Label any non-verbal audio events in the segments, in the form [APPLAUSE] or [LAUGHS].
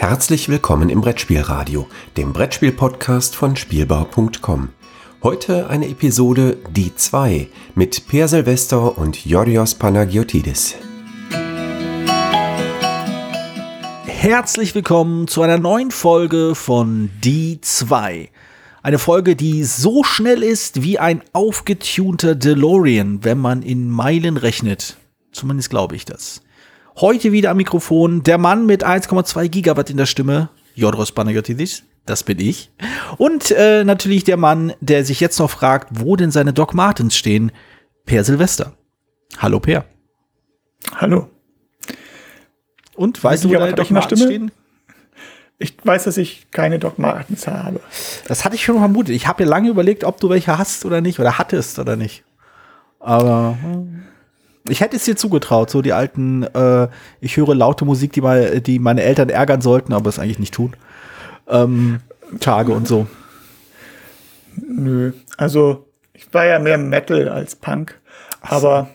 Herzlich willkommen im Brettspielradio, dem Brettspiel-Podcast von Spielbau.com. Heute eine Episode Die 2 mit Per Silvester und Yorios Panagiotidis. Herzlich willkommen zu einer neuen Folge von Die 2. Eine Folge, die so schnell ist wie ein aufgetunter DeLorean, wenn man in Meilen rechnet. Zumindest glaube ich das. Heute wieder am Mikrofon der Mann mit 1,2 Gigawatt in der Stimme, Jodros Panagiotis. Das bin ich. Und äh, natürlich der Mann, der sich jetzt noch fragt, wo denn seine Doc Martens stehen, Per Silvester. Hallo Per. Hallo. Und weißt du, wo deine Doc Martens stehen? Ich weiß, dass ich keine Doc Martens habe. Das hatte ich schon vermutet. Ich habe ja lange überlegt, ob du welche hast oder nicht, oder hattest oder nicht. Aber. Hm. Ich hätte es dir zugetraut, so die alten, äh, ich höre laute Musik, die, mal, die meine Eltern ärgern sollten, aber es eigentlich nicht tun. Ähm, Tage und so. Nö, also ich war ja mehr Metal als Punk, aber,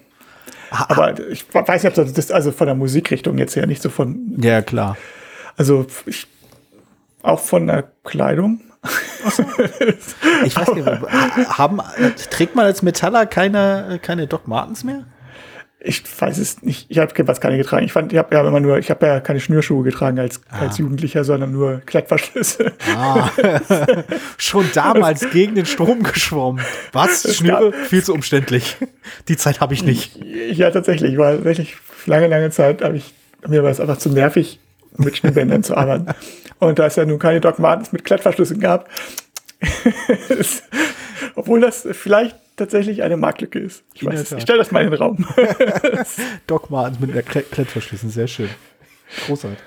so. aber ich weiß nicht, ob das also von der Musikrichtung jetzt her nicht so von. Ja, klar. Also ich, auch von der Kleidung. ich weiß nicht, haben, trägt man als Metaller keine, keine Doc Martens mehr? Ich weiß es nicht. Ich habe was keine getragen. Ich fand, ich habe ja immer nur, ich habe ja keine Schnürschuhe getragen als, ah. als Jugendlicher, sondern nur Klettverschlüsse. Ah. [LAUGHS] Schon damals gegen den Strom geschwommen. Was? Schnüre? Viel zu umständlich. Die Zeit habe ich nicht. Ja, tatsächlich. War tatsächlich lange, lange Zeit habe ich mir war es einfach zu nervig, mit Schnürbändern zu arbeiten. Und da es ja nun keine Doc Martens mit Klettverschlüssen gab, [LAUGHS] obwohl das vielleicht tatsächlich eine Marktlücke ist. Ich in weiß, ich stelle das mal in den Raum. [LAUGHS] Doc Martens mit der Klettverschlüssen, sehr schön. Großartig.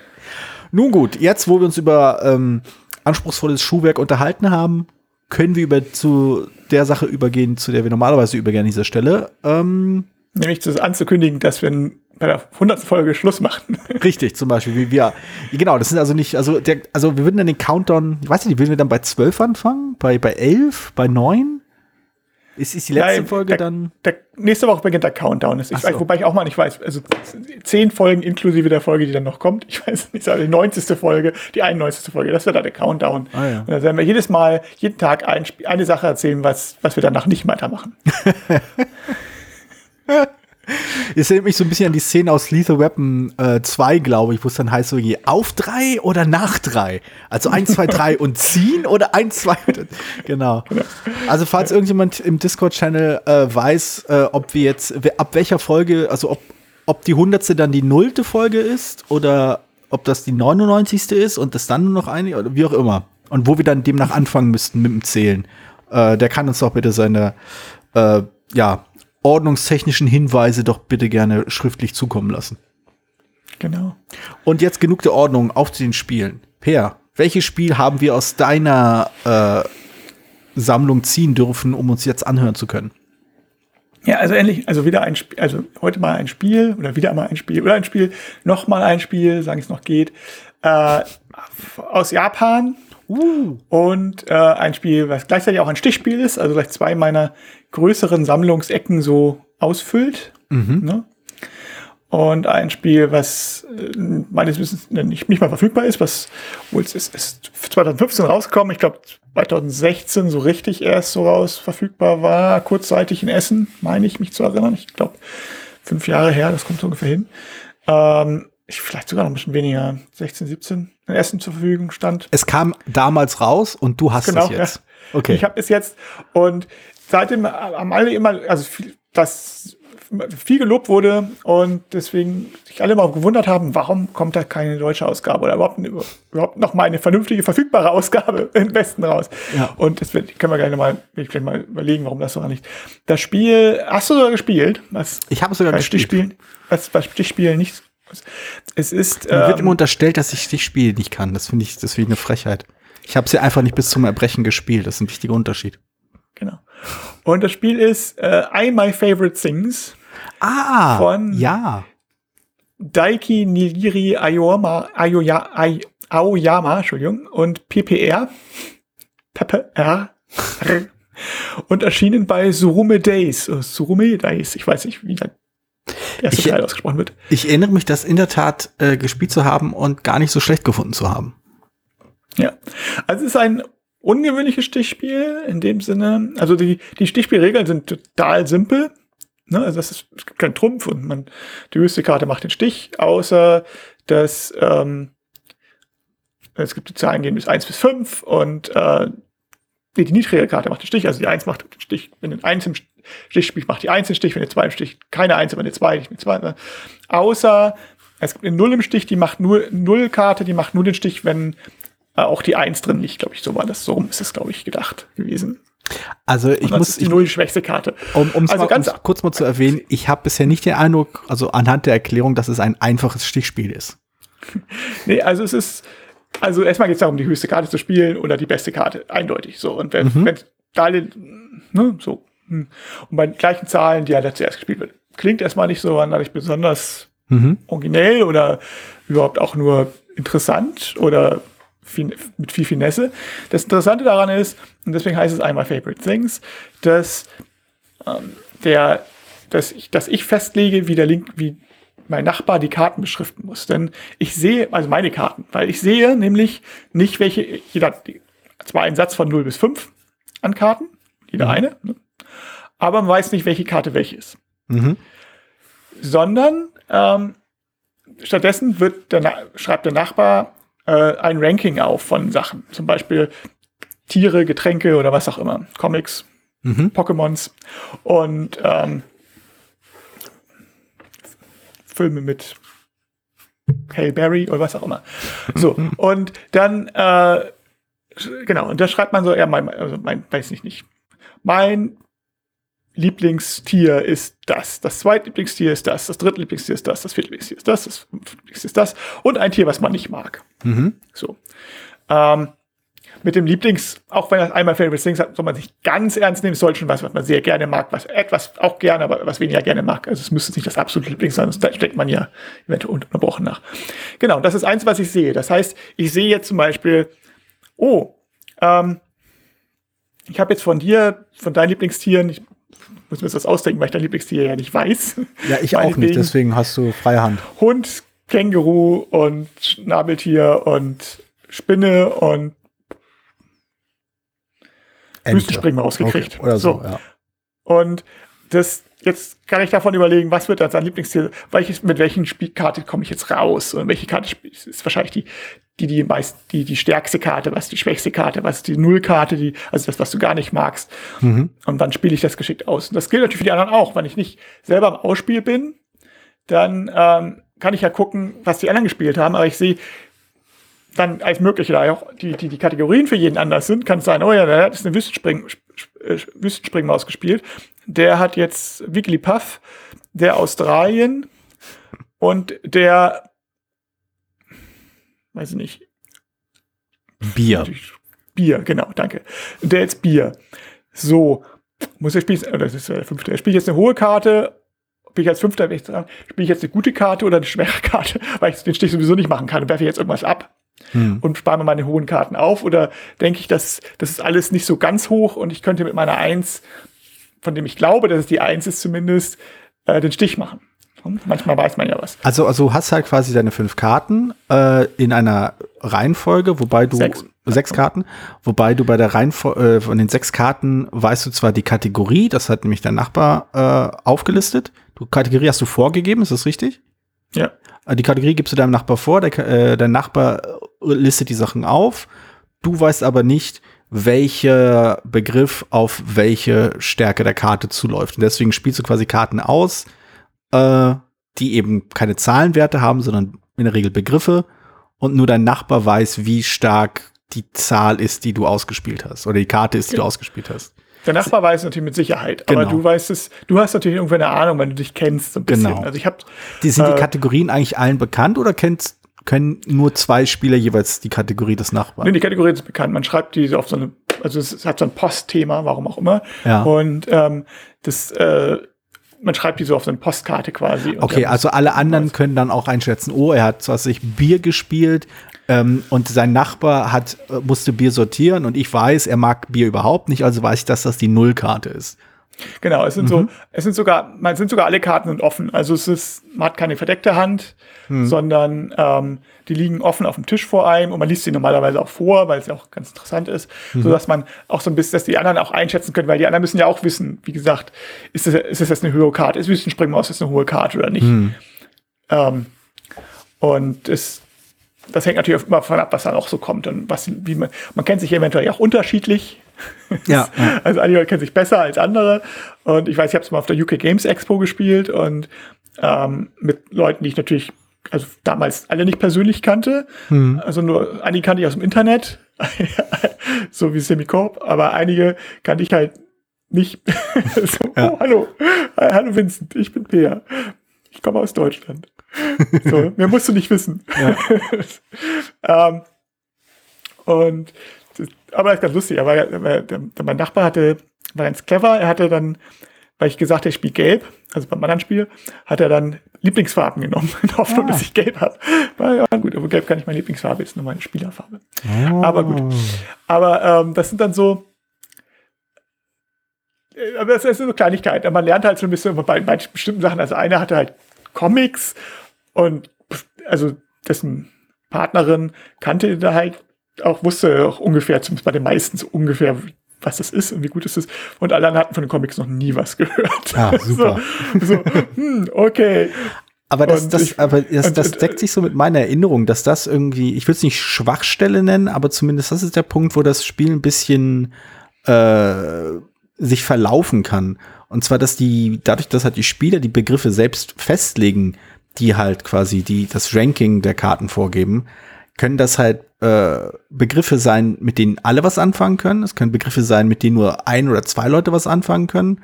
Nun gut, jetzt, wo wir uns über ähm, anspruchsvolles Schuhwerk unterhalten haben, können wir über zu der Sache übergehen, zu der wir normalerweise übergehen an dieser Stelle. Ähm, Nämlich zu anzukündigen, dass wir bei der 100. Folge Schluss machen. [LAUGHS] Richtig, zum Beispiel, wie wir, genau, das sind also nicht, also der, also wir würden dann den Countdown, ich weiß nicht, würden wir dann bei 12 anfangen? Bei, bei 11? Bei 9? Ist, ist die letzte Nein, Folge der, dann? Der, nächste Woche beginnt der Countdown. Ich weiß, wobei ich auch mal nicht weiß, also zehn Folgen inklusive der Folge, die dann noch kommt. Ich weiß nicht, die 90. Folge, die 91. Folge, das wird dann der Countdown. Ah, ja. Und da werden wir jedes Mal, jeden Tag ein, eine Sache erzählen, was, was wir danach nicht weitermachen. [LAUGHS] Es erinnert mich so ein bisschen an die Szene aus Lethal Weapon äh, 2, glaube ich, wo es dann heißt so, je auf drei oder nach drei. Also 1, 2, 3 und [LAUGHS] ziehen oder 1, 2. [LAUGHS] Genau. Also falls irgendjemand im Discord-Channel äh, weiß, äh, ob wir jetzt, ab welcher Folge, also ob, ob die hundertste dann die nullte Folge ist oder ob das die 99. ist und das dann nur noch eine oder wie auch immer. Und wo wir dann demnach anfangen müssten mit dem Zählen. Äh, der kann uns doch bitte seine äh, ja, ordnungstechnischen Hinweise doch bitte gerne schriftlich zukommen lassen. Genau. Und jetzt genug der Ordnung auf zu den Spielen. Per, welches Spiel haben wir aus deiner äh, Sammlung ziehen dürfen, um uns jetzt anhören zu können? Ja, also endlich, also wieder ein Spiel, also heute mal ein Spiel oder wieder mal ein Spiel oder ein Spiel, noch mal ein Spiel, sagen es noch geht, äh, aus Japan. Uh. Und äh, ein Spiel, was gleichzeitig auch ein Stichspiel ist, also gleich zwei meiner größeren Sammlungsecken so ausfüllt. Mhm. Ne? Und ein Spiel, was äh, meines Wissens nicht, nicht mal verfügbar ist, was wohl es ist, ist 2015 rausgekommen, ich glaube 2016 so richtig erst so raus verfügbar war, kurzzeitig in Essen, meine ich mich zu erinnern. Ich glaube, fünf Jahre her, das kommt so ungefähr hin. Ähm, ich, vielleicht sogar noch ein bisschen weniger, 16, 17 in Essen zur Verfügung stand. Es kam damals raus und du hast genau, es jetzt. Ja. Okay. Ich habe es jetzt und seitdem haben alle immer, also viel, das viel gelobt wurde und deswegen sich alle mal gewundert haben, warum kommt da keine deutsche Ausgabe oder überhaupt, überhaupt noch mal eine vernünftige, verfügbare Ausgabe [LAUGHS] im Westen raus. Ja. Und das wird, können wir gerne mal, vielleicht mal überlegen, warum das so nicht. Das Spiel, hast du sogar gespielt? Was, ich habe sogar gespielt. Stichspielen, was bei Stichspielen nicht. Es ist. Mir ähm, wird immer unterstellt, dass ich Stichspiele nicht kann. Das finde ich, das finde ich eine Frechheit. Ich habe sie einfach nicht bis zum Erbrechen gespielt. Das ist ein wichtiger Unterschied. Genau. Und das Spiel ist äh, I My Favorite Things. Ah, von ja. Daiki Nigiri Aoyama, Aoya, Aoyama, Entschuldigung, und PPR. PPR. [LAUGHS] und erschienen bei Surume Days. Surume Days, ich weiß nicht, wie das erste Ich- Teil ausgesprochen wird. Ich erinnere mich, das in der Tat äh, gespielt zu haben und gar nicht so schlecht gefunden zu haben. Ja. Also es ist ein ungewöhnliches Stichspiel in dem Sinne. Also die, die Stichspielregeln sind total simpel. Ne? Also das ist, es gibt keinen Trumpf und man, die höchste Karte macht den Stich, außer dass ähm, es gibt die Zahlen gehen bis 1 bis 5 und äh, nee, die niedrige Karte macht den Stich, also die 1 macht den Stich, wenn du 1 im Stich spielst, macht die 1 den Stich, wenn du 2 im Stich, keine 1, aber eine 2, nicht mit 2. Ne? Außer es gibt eine 0 im Stich, die macht nur, 0 Karte, die macht nur den Stich, wenn auch die 1 drin liegt, glaube ich, so war das, so rum ist es, glaube ich, gedacht gewesen. Also ich muss, ist die ich, null die schwächste Karte. um um's also mal, ganz- kurz mal zu erwähnen, ich habe bisher nicht den Eindruck, also anhand der Erklärung, dass es ein einfaches Stichspiel ist. [LAUGHS] Nee, also es ist, also erstmal geht es darum, die höchste Karte zu spielen oder die beste Karte, eindeutig. So. Und wenn, Mhm. wenn da alle, ne, so. hm. Und bei den gleichen Zahlen, die halt zuerst gespielt wird, klingt erstmal nicht so nicht besonders Mhm. originell oder überhaupt auch nur interessant oder fin mit viel Finesse. Das Interessante daran ist, und deswegen heißt es einmal Favorite Things, dass ähm, der, dass ich, dass ich festlege, wie der Link, wie mein Nachbar die Karten beschriften muss. Denn ich sehe, also meine Karten, weil ich sehe nämlich nicht, welche, jeder zwar einen Satz von 0 bis 5 an Karten, jeder eine, ne? aber man weiß nicht, welche Karte welche ist Mhm. sondern ähm, stattdessen wird der, Na- schreibt der Nachbar äh, ein Ranking auf von Sachen. Zum Beispiel Tiere, Getränke oder was auch immer. Comics, Mhm. Pokémons und ähm, Filme mit Hail Berry oder was auch immer. So, [LAUGHS] und dann, äh, genau, und da schreibt man so, ja, mein, also mein, weiß ich nicht, mein Lieblingstier ist das, das zweitlieblingstier ist das, das drittlieblingstier ist das, das viertlieblingstier ist das, das fünftlieblingstier ist das und ein Tier, was man nicht mag. Mhm. So. Ähm, mit dem Lieblings, auch wenn das einmal Favorite Things hat, soll man sich ganz ernst nehmen, es soll schon was, was man sehr gerne mag, was etwas auch gerne, aber was weniger gerne mag. Also es müsste nicht das absolute Lieblings sein, sonst steckt man ja eventuell unterbrochen nach. Genau, das ist eins, was ich sehe. Das heißt, ich sehe jetzt zum Beispiel, oh, ähm, ich habe jetzt von dir, von deinen Lieblingstieren, ich muss mir das ausdenken, weil ich dein Lieblingstier ja nicht weiß. Ja, ich auch nicht, deswegen hast du freie Hand. Hund, Känguru und Schnabeltier und Spinne und Ente. Wüstenspringmaus gekriegt. Okay, oder so, So. ja. Und das, jetzt kann ich davon überlegen, was wird dann sein Lieblingstier, welches, mit welchen Spielkarte komme ich jetzt raus und welche Karte ist wahrscheinlich die, die, die meist, die, die stärkste Karte, was ist die schwächste Karte, was ist die Nullkarte, die, also das, was du gar nicht magst. Mhm. Und dann spiele ich das geschickt aus. Und das gilt natürlich für die anderen auch. Wenn ich nicht selber im Ausspiel bin, dann ähm, kann ich ja gucken, was die anderen gespielt haben, aber ich sehe dann als mögliche, da ja auch die, die, die Kategorien für jeden anders sind, kann es sein, oh ja, der hat jetzt eine Wüstenspring, Wüstenspringmaus gespielt, der hat jetzt Wigglypuff, der Australien und der, weiß ich nicht, Bier. Bier, genau, danke. Der jetzt Bier. So, muss er spielen, das ist der fünfte. Spiele ich jetzt eine hohe Karte, bin ich als Fünfter, ich dran, spiele ich jetzt eine gute Karte oder eine schwache Karte, [LAUGHS] weil ich den Stich sowieso nicht machen kann und werfe jetzt irgendwas ab Hm. und spare mir meine hohen Karten auf oder denke ich, dass das ist alles nicht so ganz hoch und ich könnte mit meiner Eins, von dem ich glaube, dass es die Eins ist zumindest, äh, den Stich machen. Hm? Manchmal weiß man ja was. Also, also du hast halt quasi deine fünf Karten äh, in einer Reihenfolge, wobei du Sechs. sechs Karten, wobei du bei der Reihenfolge äh, von den sechs Karten weißt du zwar die Kategorie, das hat nämlich dein Nachbar äh, aufgelistet. Du Kategorie hast du vorgegeben, ist das richtig? Ja. Äh, Die Kategorie gibst du deinem Nachbar vor, der, äh, dein Nachbar äh, listet die Sachen auf. Du weißt aber nicht, welcher Begriff auf welche Stärke der Karte zuläuft. Und deswegen spielst du quasi Karten aus, äh, die eben keine Zahlenwerte haben, sondern in der Regel Begriffe. Und nur dein Nachbar weiß, wie stark die Zahl ist, die du ausgespielt hast. Oder die Karte ist, die du ausgespielt hast. Der Nachbar weiß es natürlich mit Sicherheit, aber Genau. du weißt es, du hast natürlich irgendwie eine Ahnung, wenn du dich kennst, so ein bisschen. Genau. Also ich habe Die, sind Äh, die Kategorien eigentlich allen bekannt oder kennt, können nur zwei Spieler jeweils die Kategorie des Nachbarn? Nee, die Kategorie ist bekannt. Man schreibt die so auf so eine, also es hat so ein Postthema, warum auch immer. Ja. Und ähm, das, äh, man schreibt die so auf so eine Postkarte quasi. Okay, also alle anderen können dann auch einschätzen, oh, er hat, was weiß ich, Bier gespielt ähm, und sein Nachbar hat, äh, musste Bier sortieren und ich weiß, er mag Bier überhaupt nicht, also weiß ich, dass das die Nullkarte ist. Genau, es sind mhm. so, es sind sogar, man sind sogar alle Karten sind offen. Also es ist, man hat keine verdeckte Hand, mhm. sondern ähm, die liegen offen auf dem Tisch vor einem und man liest sie normalerweise auch vor, weil es ja auch ganz interessant ist, mhm. so dass man auch so ein bisschen, dass die anderen auch einschätzen können, weil die anderen müssen ja auch wissen, wie gesagt, ist das, ist das jetzt eine hohe Karte, ist Wüstenspringmaus jetzt eine hohe Karte oder nicht. Mhm. Ähm, und es, das hängt natürlich immer davon ab, was dann auch so kommt und was, wie man, man kennt sich eventuell auch unterschiedlich. Ja. [LAUGHS] also einige kennen sich besser als andere. Und ich weiß, ich habe es mal auf der UK Games Expo gespielt und ähm, mit Leuten, die ich natürlich, also damals alle nicht persönlich kannte. Hm. Also nur einige kannte ich aus dem Internet, [LAUGHS] so wie Semicorp, aber einige kannte ich halt nicht. [LAUGHS] so, ja. oh, hallo, hallo Vincent, ich bin Peer. Ich komme aus Deutschland. So, mehr musst du nicht wissen. Ja. ähm, und aber das ist ganz lustig. Aber der, der, mein Nachbar hatte, war ganz clever. Er hatte dann, weil ich gesagt habe, ich spiele gelb, also beim anderen Spiel, hat er dann Lieblingsfarben genommen, [LAUGHS] in Hoffnung, ah. dass ich gelb habe. Ja, gut, aber gelb kann ich meine Lieblingsfarbe, ist nur meine Spielerfarbe. Oh. Aber gut. Aber ähm, das sind dann so, äh, aber das ist so Kleinigkeit. Man lernt halt so ein bisschen bei manchen bestimmten Sachen. Also einer hatte halt Comics und also dessen Partnerin kannte da halt auch, wusste auch ungefähr, zumindest bei den meisten so ungefähr, was das ist und wie gut es ist. Und alle anderen hatten von den Comics noch nie was gehört. Ah, [LAUGHS] super. so, so hm, okay. Aber das, das, ich, aber das, das deckt sich so mit meiner Erinnerung, dass das irgendwie, ich würde es nicht Schwachstelle nennen, aber zumindest das ist der Punkt, wo das Spiel ein bisschen äh, sich verlaufen kann. Und zwar, dass die, dadurch, dass halt die Spieler die Begriffe selbst festlegen, die halt quasi die, das Ranking der Karten vorgeben, können das halt äh, Begriffe sein, mit denen alle was anfangen können. Es können Begriffe sein, mit denen nur ein oder zwei Leute was anfangen können.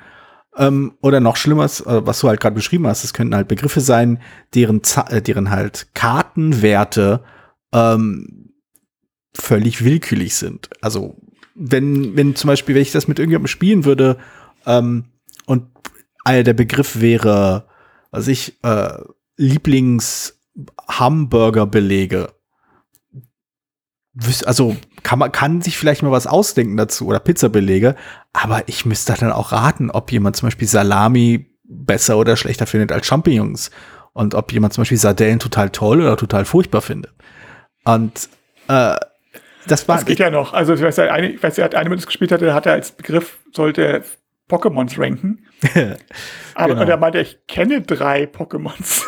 Ähm, oder noch schlimmer, äh, was du halt gerade beschrieben hast, es könnten halt Begriffe sein, deren, äh, deren halt Kartenwerte ähm, völlig willkürlich sind. Also wenn, wenn zum Beispiel, wenn ich das mit irgendjemandem spielen würde ähm, und der Begriff wäre, was ich, äh, Lieblings-Hamburger-Belege. Also kann man kann sich vielleicht mal was ausdenken dazu oder Pizzabelege, aber ich müsste dann auch raten, ob jemand zum Beispiel Salami besser oder schlechter findet als Champignons und ob jemand zum Beispiel Sardellen total toll oder total furchtbar findet. Und äh, das war. Das geht ja noch. Also ich weiß, eine, ich weiß, er hat eine Minute gespielt hatte, hat er als Begriff sollte Pokémons ranken. [LAUGHS] Aber genau. er meinte, ich kenne drei Pokémons.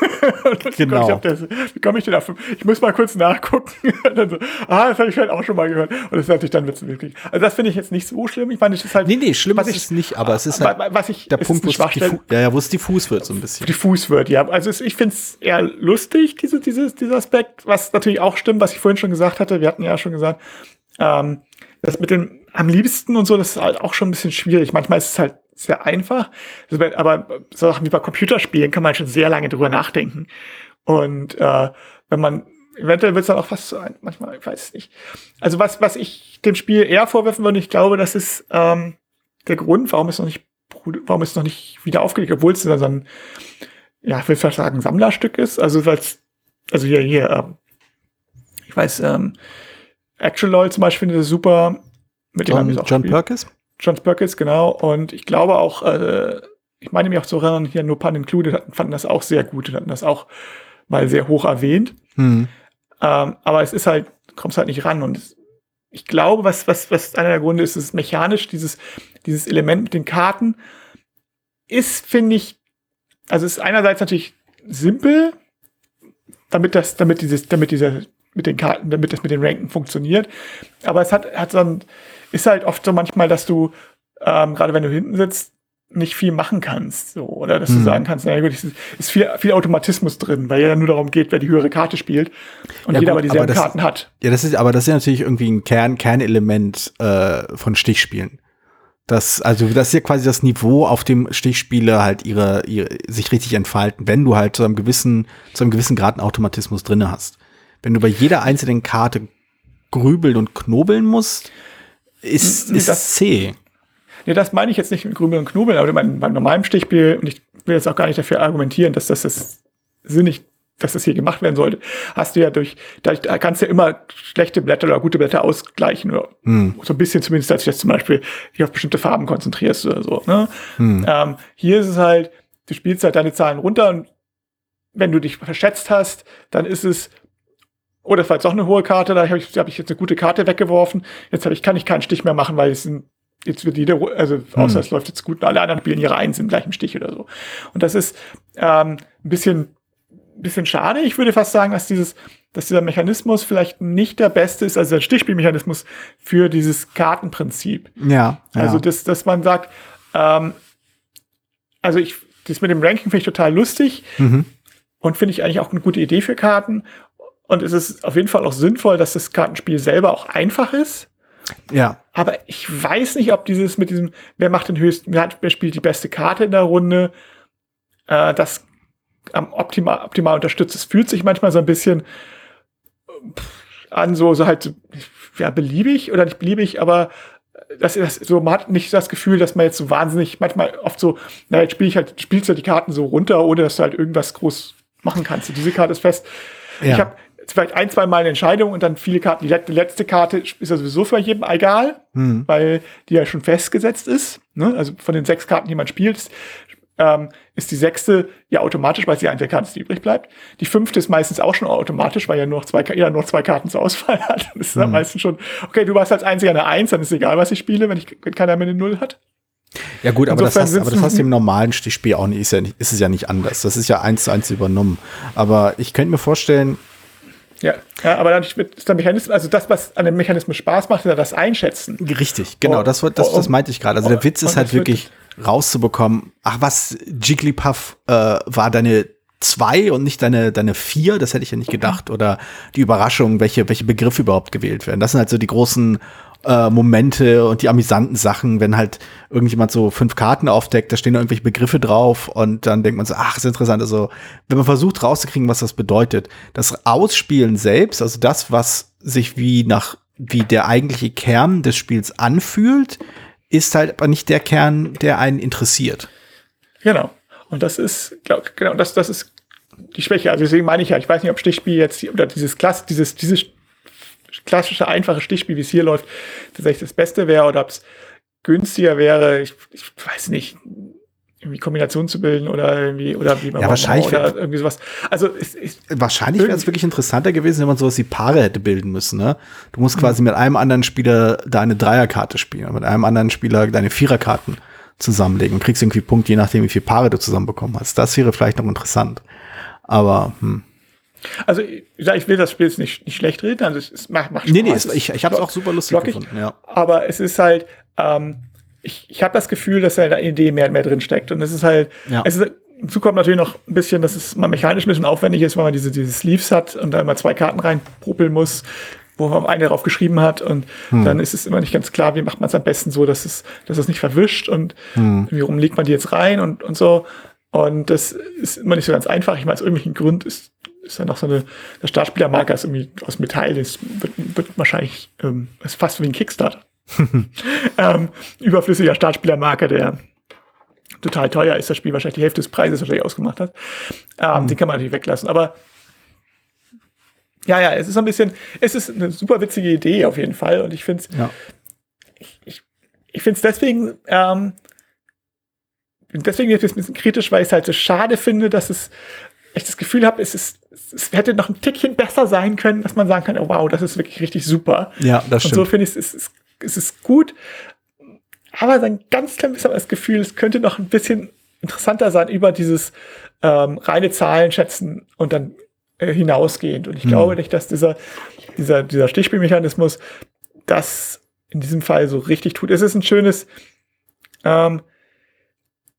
[LAUGHS] genau. Wie komme ich denn auf? Ich muss mal kurz nachgucken. [LAUGHS] so, ah, das habe ich vielleicht auch schon mal gehört. Und das ist natürlich dann wirklich. Also das finde ich jetzt nicht so schlimm. Ich meine, es ist halt. Nee, nee, schlimm ist ich, es nicht, aber es ist halt was ich, der Punkt, wo es diffus, ja, ja, wo es diffus wird so ein bisschen. Diffus wird, ja. Also es, ich finde es eher lustig, diese, dieses, dieser Aspekt, was natürlich auch stimmt, was ich vorhin schon gesagt hatte. Wir hatten ja schon gesagt, ähm, das mit dem am liebsten und so, das ist halt auch schon ein bisschen schwierig. Manchmal ist es halt sehr einfach. Aber so Sachen wie bei Computerspielen kann man schon sehr lange drüber nachdenken. Und äh, wenn man eventuell wird es dann auch fast so ein, manchmal, ich weiß es nicht. Also was, was ich dem Spiel eher vorwerfen würde, ich glaube, das ist ähm, der Grund, warum es noch nicht, warum es noch nicht wieder aufgelegt, obwohl es dann so ein, ja, ich will fast sagen, Sammlerstück ist. Also weil also hier, hier, ähm, ich weiß, ähm, Actual LOL zum Beispiel finde ich super. Mit dem John, John Perkins? John Perkins, genau. Und ich glaube auch, äh, ich meine mich auch zu erinnern, hier nur Pun Included fanden das auch sehr gut und hatten das auch mal sehr hoch erwähnt. Mhm. Ähm, aber es ist halt, kommst halt nicht ran. Und ich glaube, was, was, was einer der Gründe ist, ist mechanisch, dieses, dieses Element mit den Karten ist, finde ich, also ist einerseits natürlich simpel, damit das, damit dieses, damit dieser, mit den Karten, damit das mit den Ranken funktioniert. Aber es hat, hat so ein, ist halt oft so manchmal, dass du, ähm, gerade wenn du hinten sitzt, nicht viel machen kannst, so, oder dass hm. du sagen kannst, naja gut, es ist viel, viel Automatismus drin, weil ja nur darum geht, wer die höhere Karte spielt und ja, jeder gut, aber dieselben das, Karten hat. Ja, das ist, aber das ist ja natürlich irgendwie ein Kern, Kernelement äh, von Stichspielen. Das, also, das ist ja quasi das Niveau, auf dem Stichspiele halt ihre, ihre sich richtig entfalten, wenn du halt zu einem gewissen, zu einem gewissen Grad einen Automatismus drinne hast. Wenn du bei jeder einzelnen Karte grübeln und knobeln musst, ist, ist das, zäh. Nee, das meine ich jetzt nicht mit Grübeln und Knobeln, aber beim, beim normalen Stichspiel, und ich will jetzt auch gar nicht dafür argumentieren, dass das, das sinnig dass das hier gemacht werden sollte, hast du ja durch, da kannst du ja immer schlechte Blätter oder gute Blätter ausgleichen oder hm. so ein bisschen zumindest, dass du jetzt zum Beispiel dich auf bestimmte Farben konzentrierst oder so. Ne? Hm. Ähm, hier ist es halt, du spielst halt deine Zahlen runter und wenn du dich verschätzt hast, dann ist es oh, das war jetzt auch eine hohe Karte, da habe ich, hab ich jetzt eine gute Karte weggeworfen. Jetzt hab ich, kann ich keinen Stich mehr machen, weil es sind, jetzt wird jeder, also außer hm. es läuft jetzt gut und alle anderen spielen ihre Eins im gleichen Stich oder so. Und das ist ähm, ein bisschen bisschen schade. Ich würde fast sagen, dass dieses, dass dieser Mechanismus vielleicht nicht der beste ist, also der Stichspielmechanismus für dieses Kartenprinzip. Ja. ja. Also, dass, dass man sagt, ähm, also ich, das mit dem Ranking finde ich total lustig mhm. und finde ich eigentlich auch eine gute Idee für Karten. Und es ist auf jeden Fall auch sinnvoll, dass das Kartenspiel selber auch einfach ist. Ja. Aber ich weiß nicht, ob dieses mit diesem, wer macht den höchsten, wer, spielt die beste Karte in der Runde, äh, das am optimal, optimal unterstützt. Es fühlt sich manchmal so ein bisschen an, so, so halt, ja, beliebig oder nicht beliebig, aber das ist so, man hat nicht das Gefühl, dass man jetzt so wahnsinnig, manchmal oft so, na, jetzt spiele ich halt, spielst du die Karten so runter, ohne dass du halt irgendwas groß machen kannst. Diese Karte ist fest. Ja. Ich habe vielleicht ein, zwei Mal eine Entscheidung und dann viele Karten. Die letzte Karte ist ja sowieso für jedem egal, mhm. weil die ja schon festgesetzt ist. Ne? Also von den sechs Karten, die man spielt, ähm, ist die sechste ja automatisch, weil sie eine der Karten die übrig bleibt. Die fünfte ist meistens auch schon automatisch, weil ja nur noch zwei, ja, nur noch zwei Karten zur Auswahl hat. Das ist mhm. dann meistens schon, okay, du warst als einziger eine Eins, dann ist egal, was ich spiele, wenn, ich, wenn keiner mehr eine Null hat. Ja gut, aber das, hast, aber das hast du im [LAUGHS] normalen Stichspiel auch nicht ist, ja nicht, ist es ja nicht anders. Das ist ja eins zu eins übernommen. Aber ich könnte mir vorstellen, ja, ja aber dann ist der Mechanismus, also das, was an dem Mechanismus Spaß macht, ist ja das Einschätzen. Richtig, genau, das, das, das, das meinte ich gerade. Also der Witz ist halt wirklich rauszubekommen, ach was, Jigglypuff äh, war deine zwei und nicht deine, deine vier, das hätte ich ja nicht gedacht. Oder die Überraschung, welche, welche Begriffe überhaupt gewählt werden. Das sind halt so die großen äh, Momente und die amüsanten Sachen, wenn halt irgendjemand so fünf Karten aufdeckt, da stehen da irgendwelche Begriffe drauf und dann denkt man so, ach, ist interessant. Also, wenn man versucht rauszukriegen, was das bedeutet, das Ausspielen selbst, also das, was sich wie nach, wie der eigentliche Kern des Spiels anfühlt, ist halt aber nicht der Kern, der einen interessiert. Genau. Und das ist, glaub, genau, das, das ist die Schwäche. Also deswegen meine ich ja, ich weiß nicht, ob Stichspiel jetzt oder dieses Klasse, dieses, dieses klassische, einfache Stichspiel, wie es hier läuft, tatsächlich das Beste wäre oder ob es günstiger wäre. Ich, ich weiß nicht irgendwie Kombinationen zu bilden oder irgendwie oder wie man ja, wahrscheinlich oder irgendwie sowas. Also es, es, wahrscheinlich wäre es wirklich interessanter gewesen, wenn man sowas wie Paare hätte bilden müssen. Ne? Du musst quasi mit einem anderen Spieler deine Dreierkarte spielen, mit einem anderen Spieler deine Viererkarten zusammenlegen und kriegst irgendwie Punkt, je nachdem, wie viele Paare du zusammenbekommen hast. Das wäre vielleicht noch interessant. Aber hm. Also ich will das Spiel jetzt nicht, nicht schlecht reden, also es macht, macht Spaß. Nee, nee, es, ich, ich habe es auch super lustig blockig, gefunden. Ja. Aber es ist halt, ähm, ich, ich habe das Gefühl, dass da eine Idee mehr, mehr drin steckt. Und es ist halt, ja. es ist, hinzu kommt natürlich noch ein bisschen, dass es mal mechanisch ein bisschen aufwendig ist, weil man diese, diese Sleeves hat und da immer zwei Karten reinpopeln muss, wo man eine drauf geschrieben hat. Und hm. dann ist es immer nicht ganz klar, wie macht man es am besten so, dass es, dass es nicht verwischt und hm. wie rum legt man die jetzt rein und, und so. Und das ist immer nicht so ganz einfach. Ich meine, aus irgendwelchen Gründen ist, ist ja noch so eine, der Startspielermarker ist irgendwie aus Metall, das wird, wird wahrscheinlich, ähm, ist fast wie ein Kickstarter. [LAUGHS] ähm, überflüssiger Startspielermarker, der total teuer ist, das Spiel wahrscheinlich die Hälfte des Preises wahrscheinlich ausgemacht hat. Ähm, mhm. Den kann man natürlich weglassen. Aber ja, ja, es ist ein bisschen, es ist eine super witzige Idee auf jeden Fall. Und ich finde es, ja. ich, ich, ich finde es deswegen, ähm, deswegen ist es ein bisschen kritisch, weil ich es halt so schade finde, dass es, ich das Gefühl habe, es ist, es hätte noch ein Tickchen besser sein können, dass man sagen kann, oh wow, das ist wirklich richtig super. Ja, das stimmt. Und so finde ich es, es, es ist gut, aber dann ganz klein bisschen das Gefühl, es könnte noch ein bisschen interessanter sein über dieses ähm, reine Zahlen schätzen und dann äh, hinausgehend. Und ich hm. glaube nicht, dass dieser, dieser, dieser Stichspielmechanismus das in diesem Fall so richtig tut. Es ist ein schönes, ähm,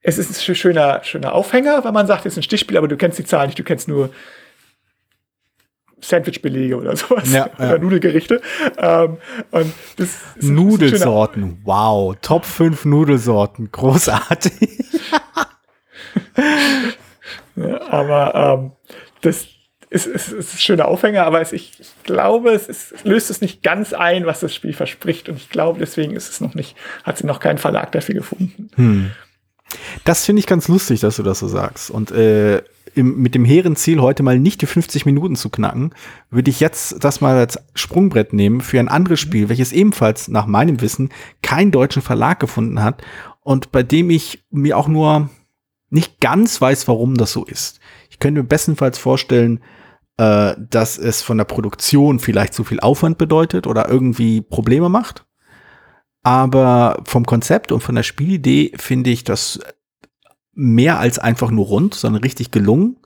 es ist ein schöner, schöner Aufhänger, weil man sagt, es ist ein Stichspiel, aber du kennst die Zahlen nicht, du kennst nur Sandwichbelege oder sowas. Ja, [LAUGHS] ja. Oder Nudelgerichte. Ähm, und das Nudelsorten, wow. Top 5 Nudelsorten, großartig. ja, aber ähm, das ist, ist, ist ein schöner Aufhänger, aber es, ich, ich, glaube, es, ist, es, löst es nicht ganz ein, was das Spiel verspricht. Und ich glaube, deswegen ist es noch nicht, hat sie noch keinen Verlag dafür gefunden. Hm. Das finde ich ganz lustig, dass du das so sagst. Und äh, im, mit dem hehren Ziel, heute mal nicht die 50 Minuten zu knacken, würde ich jetzt das mal als Sprungbrett nehmen für ein anderes Spiel, welches ebenfalls nach meinem Wissen keinen deutschen Verlag gefunden hat und bei dem ich mir auch nur nicht ganz weiß, warum das so ist. Ich könnte mir bestenfalls vorstellen, äh, dass es von der Produktion vielleicht zu viel Aufwand bedeutet oder irgendwie Probleme macht. Aber vom Konzept und von der Spielidee finde ich das mehr als einfach nur rund, sondern richtig gelungen.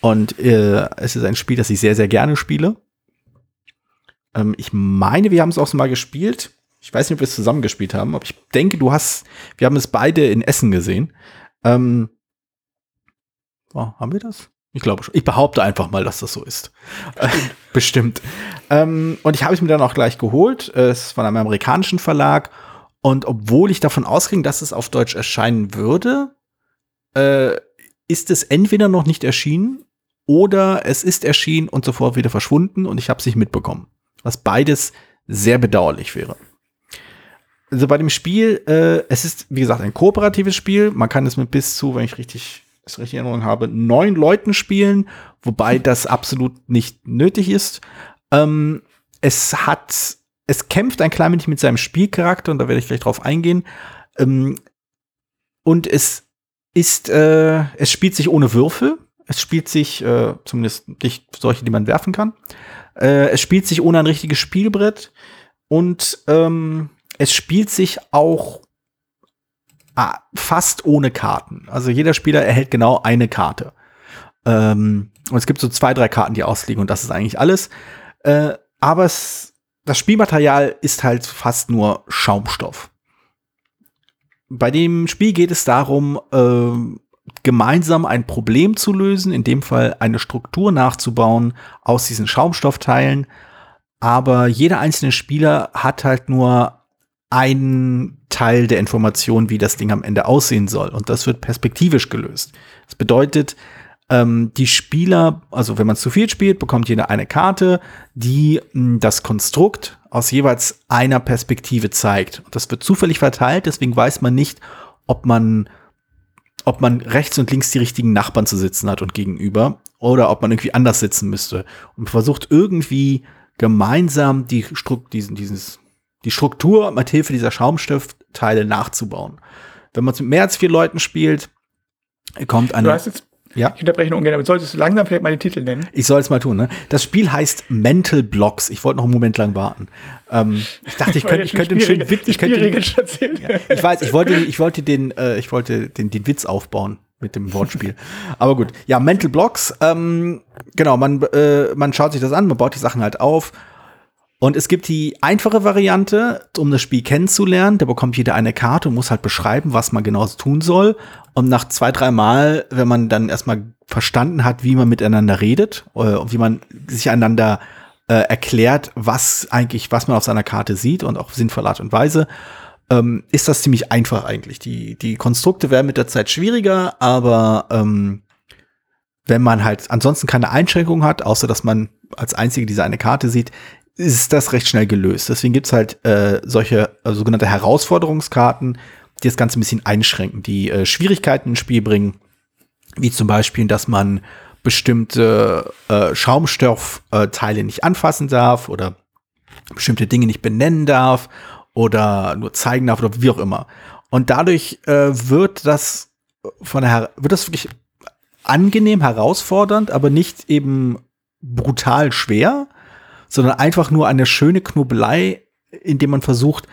Und äh, es ist ein Spiel, das ich sehr, sehr gerne spiele. Ähm, ich meine, wir haben es auch mal gespielt. Ich weiß nicht, ob wir es zusammen gespielt haben, aber ich denke, du hast, wir haben es beide in Essen gesehen. Ähm, oh, haben wir das? Ich glaube schon. Ich behaupte einfach mal, dass das so ist. [LAUGHS] Bestimmt. Ähm, und ich habe es mir dann auch gleich geholt. Es ist von einem amerikanischen Verlag. Und obwohl ich davon ausging, dass es auf Deutsch erscheinen würde, äh, ist es entweder noch nicht erschienen oder es ist erschienen und sofort wieder verschwunden und ich habe es nicht mitbekommen. Was beides sehr bedauerlich wäre. Also bei dem Spiel, äh, es ist, wie gesagt, ein kooperatives Spiel. Man kann es mit bis zu, wenn ich richtig, es richtig in Erinnerung habe, neun Leuten spielen, wobei [LAUGHS] das absolut nicht nötig ist. Ähm, es hat, es kämpft ein klein wenig mit seinem Spielcharakter und da werde ich gleich drauf eingehen. Ähm, und es ist, äh, es spielt sich ohne Würfel. Es spielt sich, äh, zumindest nicht solche, die man werfen kann. Äh, es spielt sich ohne ein richtiges Spielbrett. Und ähm, es spielt sich auch fast ohne Karten. Also jeder Spieler erhält genau eine Karte. Ähm, und es gibt so zwei, drei Karten, die ausliegen und das ist eigentlich alles. Äh, aber es, das Spielmaterial ist halt fast nur Schaumstoff bei dem Spiel geht es darum, äh, gemeinsam ein Problem zu lösen, in dem Fall eine Struktur nachzubauen aus diesen Schaumstoffteilen. Aber jeder einzelne Spieler hat halt nur einen Teil der Information, wie das Ding am Ende aussehen soll. Und das wird perspektivisch gelöst. Das bedeutet, ähm, die Spieler, also wenn man zu viel spielt, bekommt jeder eine Karte, die mh, hm, das Konstrukt aus jeweils einer Perspektive zeigt. Das wird zufällig verteilt, deswegen weiß man nicht, ob man, ob man rechts und links die richtigen Nachbarn zu sitzen hat und gegenüber oder ob man irgendwie anders sitzen müsste und versucht irgendwie gemeinsam die, Strukt, diesen, dieses, die Struktur mit Hilfe dieser Schaumstoffteile nachzubauen. Wenn man mit mehr als vier Leuten spielt, kommt eine. Du hast jetzt ja. Ich unterbreche nur ungern, aber solltest du langsam vielleicht mal den Titel nennen? Ich soll es mal tun, ne? Das Spiel heißt Mental Blocks. Ich wollte noch einen Moment lang warten. Ähm, ich dachte, ich, könnte, ich könnte einen schönen Witz, ich könnte, ja, ich weiß, ich wollte, ich wollte den, äh, ich wollte den, den Witz aufbauen mit dem Wortspiel. [LAUGHS] Aber gut. Ja, Mental Blocks, ähm, genau, man, äh, man schaut sich das an, man baut die Sachen halt auf und es gibt die einfache Variante, um das Spiel kennenzulernen. Da bekommt jeder eine Karte und muss halt beschreiben, was man genau tun soll. Und nach zwei, drei Mal, wenn man dann erstmal verstanden hat, wie man miteinander redet, äh, wie man sich einander äh, erklärt, was eigentlich, was man auf seiner Karte sieht und auch sinnvolle Art und Weise, ähm, ist das ziemlich einfach eigentlich. Die, die Konstrukte werden mit der Zeit schwieriger, aber ähm, wenn man halt ansonsten keine Einschränkungen hat, außer dass man als einzige diese eine Karte sieht, ist das recht schnell gelöst. Deswegen gibt's halt äh, solche äh, sogenannte Herausforderungskarten, die das Ganze ein bisschen einschränken, die äh, Schwierigkeiten ins Spiel bringen, wie zum Beispiel, dass man bestimmte äh, Schaumstoffteile nicht anfassen darf oder bestimmte Dinge nicht benennen darf oder nur zeigen darf oder wie auch immer. Und dadurch äh, wird das von der wird das wirklich angenehm herausfordernd, aber nicht eben brutal schwer, sondern einfach nur eine schöne Knobelei, indem man versucht,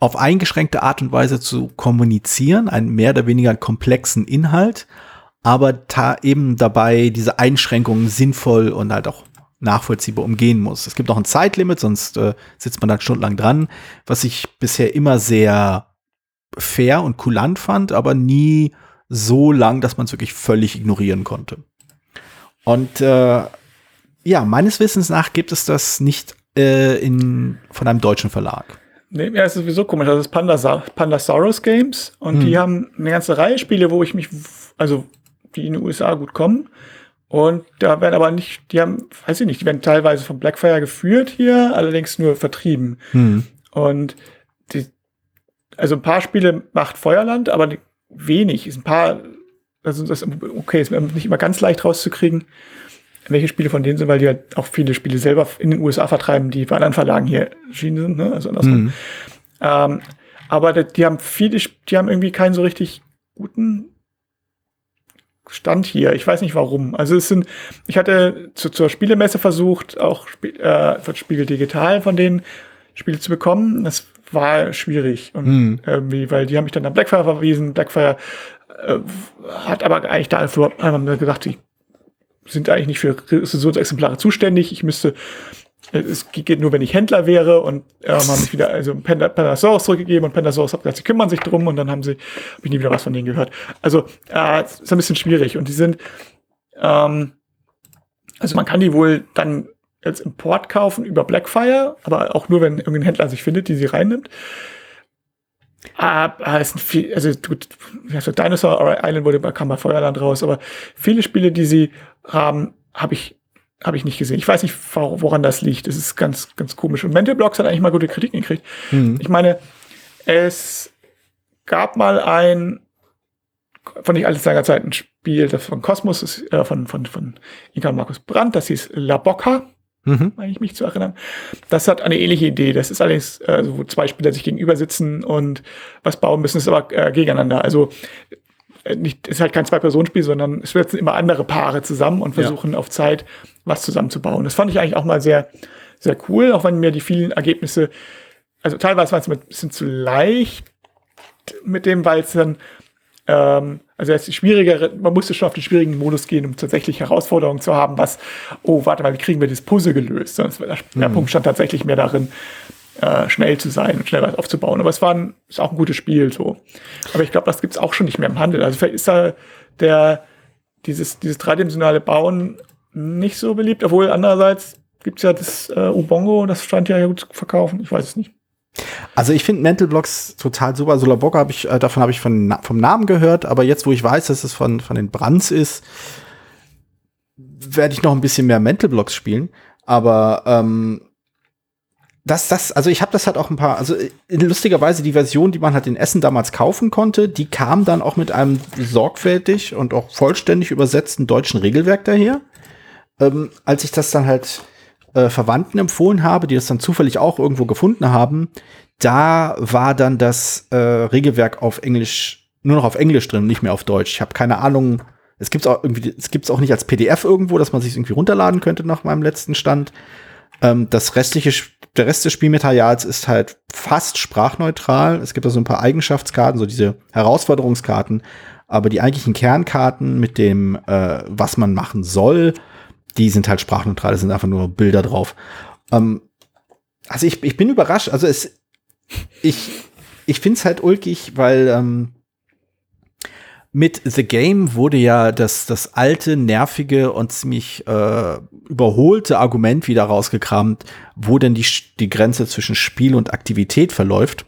auf eingeschränkte Art und Weise zu kommunizieren, einen mehr oder weniger komplexen Inhalt, aber da eben dabei diese Einschränkungen sinnvoll und halt auch nachvollziehbar umgehen muss. Es gibt auch ein Zeitlimit, sonst äh, sitzt man dann stundenlang dran, was ich bisher immer sehr fair und kulant fand, aber nie so lang, dass man es wirklich völlig ignorieren konnte. Und äh, ja, meines Wissens nach gibt es das nicht äh, in, von einem deutschen Verlag. Nee, ja, es ist sowieso komisch. Das ist Panda, Pandasaurus Games und hm. die haben eine ganze Reihe Spiele, wo ich mich, also die in den USA gut kommen. Und da werden aber nicht, die haben, weiß ich nicht, die werden teilweise von Blackfire geführt hier, allerdings nur vertrieben. Hm. Und die, also ein paar Spiele macht Feuerland, aber wenig. Ist ein paar also das okay, ist nicht immer ganz leicht rauszukriegen, welche Spiele von denen sind, weil die halt auch viele Spiele selber in den USA vertreiben, die bei anderen Verlagen hier erschienen sind, ne? Also andersrum. Mhm. Ähm, aber die haben viele, die haben irgendwie keinen so richtig guten Stand hier. Ich weiß nicht warum. Also es sind, ich hatte zu, zur Spielemesse versucht, auch Spiel, äh, Spiegel Digital von denen Spiele zu bekommen. Das war schwierig. Und hm. irgendwie, weil die haben mich dann an Blackfire verwiesen. Blackfire äh, hat aber eigentlich da einmal gesagt, die sind eigentlich nicht für Rezensionsexemplare zuständig. Ich müsste es geht nur, wenn ich Händler wäre und ähm, haben mich wieder also Pandasaurus zurückgegeben und Pandasaurus hat gesagt, sie kümmern sich drum und dann haben sie, habe ich nie wieder was von denen gehört. Also äh, ist ein bisschen schwierig und die sind, ähm, also man kann die wohl dann als Import kaufen über Blackfire, aber auch nur, wenn irgendein Händler sich findet, die sie reinnimmt. Ah, es sind viel, also gut, also Dinosaur Island wurde kam bei Feuerland raus, aber viele Spiele, die sie haben, habe ich habe ich nicht gesehen. Ich weiß nicht, woran das liegt. Es ist ganz, ganz komisch. Und Mental Blocks hat eigentlich mal gute Kritiken gekriegt. Mhm. Ich meine, es gab mal ein, von nicht alles langer Zeit ein Spiel, das von Kosmos ist, äh, von, von, von Inka Markus Brandt, das hieß La Bocca, mhm. meine ich mich zu erinnern. Das hat eine ähnliche Idee. Das ist allerdings, äh, wo zwei Spieler sich gegenüber sitzen und was bauen müssen, ist aber äh, gegeneinander. Also äh, nicht, ist halt kein Zwei-Personen-Spiel, sondern es setzen immer andere Paare zusammen und versuchen ja. auf Zeit was zusammenzubauen. Das fand ich eigentlich auch mal sehr, sehr cool, auch wenn mir die vielen Ergebnisse, also teilweise war es ein bisschen zu leicht mit dem, weil es dann, ähm, also es ist schwieriger, man musste schon auf den schwierigen Modus gehen, um tatsächlich Herausforderungen zu haben, was, oh, warte mal, wie kriegen wir das Puzzle gelöst? Der Schwerpunkt mhm. stand tatsächlich mehr darin, äh, schnell zu sein und schnell was aufzubauen. Aber es war ein, ist auch ein gutes Spiel so. Aber ich glaube, das gibt's auch schon nicht mehr im Handel. Also vielleicht ist da der, dieses, dieses dreidimensionale Bauen nicht so beliebt, obwohl andererseits gibt's ja das äh, Ubongo, das scheint ja gut zu verkaufen. Ich weiß es nicht. Also ich finde Mental Blocks total super. Solarbock habe ich, äh, davon habe ich von, vom Namen gehört, aber jetzt, wo ich weiß, dass es von, von den Brands ist, werde ich noch ein bisschen mehr Mental Blocks spielen. Aber ähm, das, das, also ich habe das halt auch ein paar, also äh, lustigerweise die Version, die man halt in Essen damals kaufen konnte, die kam dann auch mit einem sorgfältig und auch vollständig übersetzten deutschen Regelwerk daher. Ähm, als ich das dann halt äh, Verwandten empfohlen habe, die das dann zufällig auch irgendwo gefunden haben, da war dann das äh, Regelwerk auf Englisch, nur noch auf Englisch drin, nicht mehr auf Deutsch. Ich habe keine Ahnung, es gibt's auch irgendwie, es gibt's auch nicht als PDF irgendwo, dass man sich irgendwie runterladen könnte nach meinem letzten Stand. Ähm, das restliche, der Rest des Spielmaterials ist halt fast sprachneutral. Es gibt also ein paar Eigenschaftskarten, so diese Herausforderungskarten, aber die eigentlichen Kernkarten mit dem, äh, was man machen soll, die sind halt sprachneutral, es sind einfach nur Bilder drauf. Ähm, also ich, ich bin überrascht, also es, ich, ich finde es halt ulkig, weil ähm, mit The Game wurde ja das, das alte, nervige und ziemlich äh, überholte Argument wieder rausgekramt, wo denn die, die Grenze zwischen Spiel und Aktivität verläuft.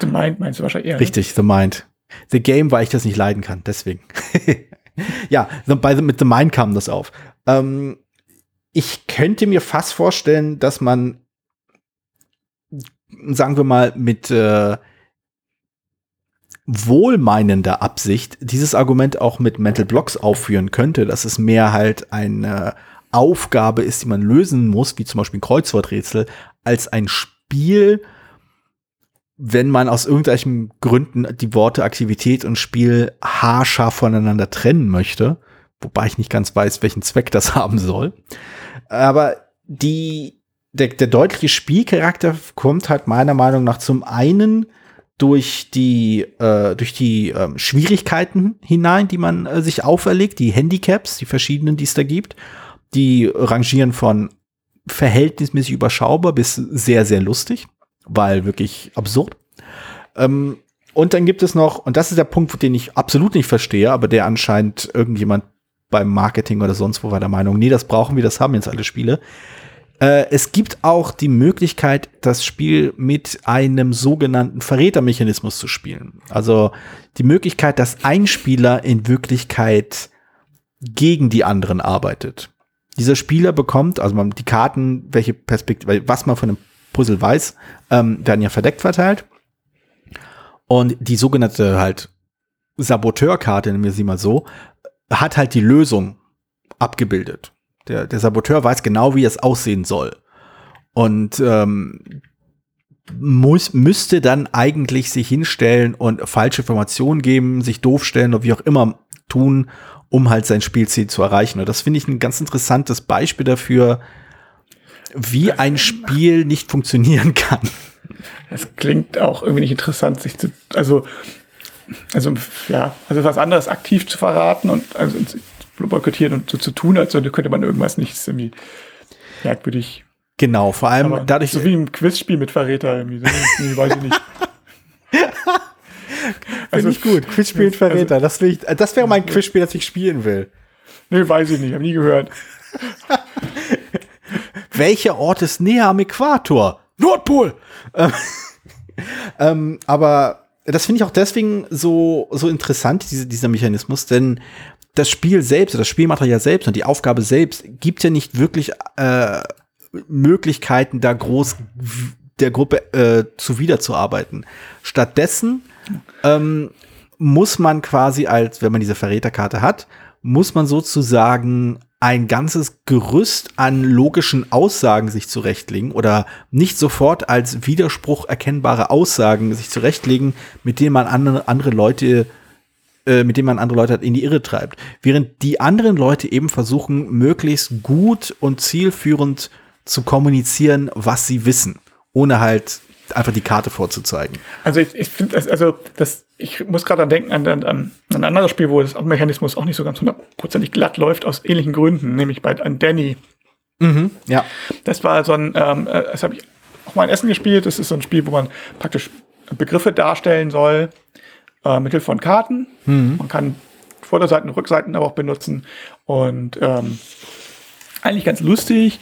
The Mind meinst du wahrscheinlich eher. Ne? Richtig, The Mind. The Game, weil ich das nicht leiden kann, deswegen. [LAUGHS] ja, bei, mit The Mind kam das auf. Ähm, ich könnte mir fast vorstellen, dass man, sagen wir mal, mit äh, wohlmeinender Absicht dieses Argument auch mit Mental Blocks aufführen könnte, dass es mehr halt eine Aufgabe ist, die man lösen muss, wie zum Beispiel ein Kreuzworträtsel, als ein Spiel, wenn man aus irgendwelchen Gründen die Worte Aktivität und Spiel haarscharf voneinander trennen möchte, wobei ich nicht ganz weiß, welchen Zweck das [LAUGHS] haben soll. Aber die, der, der deutliche Spielcharakter kommt halt meiner Meinung nach zum einen durch die, äh, durch die äh, Schwierigkeiten hinein, die man äh, sich auferlegt, die Handicaps, die verschiedenen, die es da gibt. Die rangieren von verhältnismäßig überschaubar bis sehr, sehr lustig, weil wirklich absurd. Ähm, und dann gibt es noch, und das ist der Punkt, den ich absolut nicht verstehe, aber der anscheinend irgendjemand beim Marketing oder sonst wo war der Meinung, nee, das brauchen wir, das haben jetzt alle Spiele. Äh, es gibt auch die Möglichkeit, das Spiel mit einem sogenannten Verrätermechanismus zu spielen. Also die Möglichkeit, dass ein Spieler in Wirklichkeit gegen die anderen arbeitet. Dieser Spieler bekommt, also man, die Karten, welche Perspektive, was man von dem Puzzle weiß, ähm, werden ja verdeckt verteilt. Und die sogenannte halt Saboteurkarte, nennen wir sie mal so, hat halt die Lösung abgebildet. Der, der Saboteur weiß genau, wie es aussehen soll. Und ähm, muss, müsste dann eigentlich sich hinstellen und falsche Informationen geben, sich doof stellen oder wie auch immer tun, um halt sein Spielziel zu erreichen. Und das finde ich ein ganz interessantes Beispiel dafür, wie ein Spiel nicht funktionieren kann. Es klingt auch irgendwie nicht interessant, sich zu, also, also, ja, also was anderes aktiv zu verraten und also boykottieren und so zu tun, als könnte man irgendwas nicht irgendwie merkwürdig. Genau, vor allem Aber dadurch. So wie im Quizspiel mit Verräter irgendwie. So, irgendwie weiß ich nicht. [LAUGHS] also ich gut. Quizspiel mit Verräter. Also, das, ich, das wäre mein Quizspiel, das ich spielen will. Nee, weiß ich nicht. Hab nie gehört. [LAUGHS] Welcher Ort ist näher am Äquator? Nordpol! [LAUGHS] ähm, aber das finde ich auch deswegen so, so interessant, diese, dieser Mechanismus, denn das Spiel selbst, das Spielmaterial selbst und die Aufgabe selbst gibt ja nicht wirklich äh, Möglichkeiten, da groß der Gruppe äh, zuwiderzuarbeiten. Stattdessen ähm, muss man quasi als, wenn man diese Verräterkarte hat, muss man sozusagen ein ganzes Gerüst an logischen Aussagen sich zurechtlegen oder nicht sofort als Widerspruch erkennbare Aussagen sich zurechtlegen, mit denen man andere, andere Leute äh, mit denen man andere Leute in die Irre treibt. Während die anderen Leute eben versuchen, möglichst gut und zielführend zu kommunizieren, was sie wissen, ohne halt einfach die Karte vorzuzeigen. Also ich, ich finde, also das, ich muss gerade denken an, an, an ein anderes Spiel, wo das Mechanismus auch nicht so ganz hundertprozentig glatt läuft, aus ähnlichen Gründen, nämlich bei an Danny. Mhm, ja. Das war so ein, ähm, äh, das habe ich auch mal in Essen gespielt. Das ist so ein Spiel, wo man praktisch Begriffe darstellen soll, äh, mittels von Karten. Mhm. Man kann Vorderseiten, Rückseiten aber auch benutzen und ähm, eigentlich ganz lustig.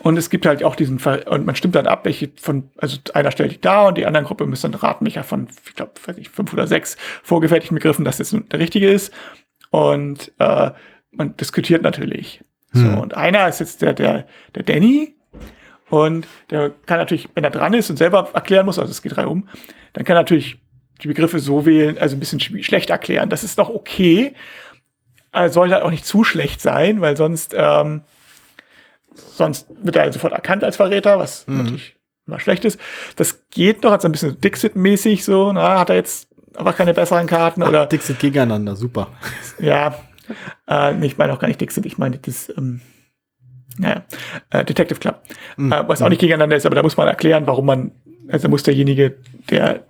Und es gibt halt auch diesen Fall, und man stimmt dann ab, welche von, also einer stellt die da und die andere Gruppe müssen dann raten, welcher von, ich glaube, weiß nicht, fünf oder sechs vorgefertigten Begriffen das jetzt der richtige ist. Und äh, man diskutiert natürlich. Hm. So, und einer ist jetzt der, der, der Danny. Und der kann natürlich, wenn er dran ist und selber erklären muss, also es geht drei um, dann kann er natürlich die Begriffe so wählen, also ein bisschen schlecht erklären. Das ist noch okay. Also soll halt auch nicht zu schlecht sein, weil sonst ähm, sonst wird er sofort erkannt als Verräter, was mhm. natürlich immer schlecht ist. Das geht noch, als ein bisschen Dixit-mäßig so, na, hat er jetzt aber keine besseren Karten Ach, oder. Dixit gegeneinander, super. [LAUGHS] Ja, äh, ich meine auch gar nicht Dixit, ich meine das, ähm, naja, äh, Detective Club, mhm. äh, was auch nicht gegeneinander ist, aber da muss man erklären, warum man, also muss derjenige, der,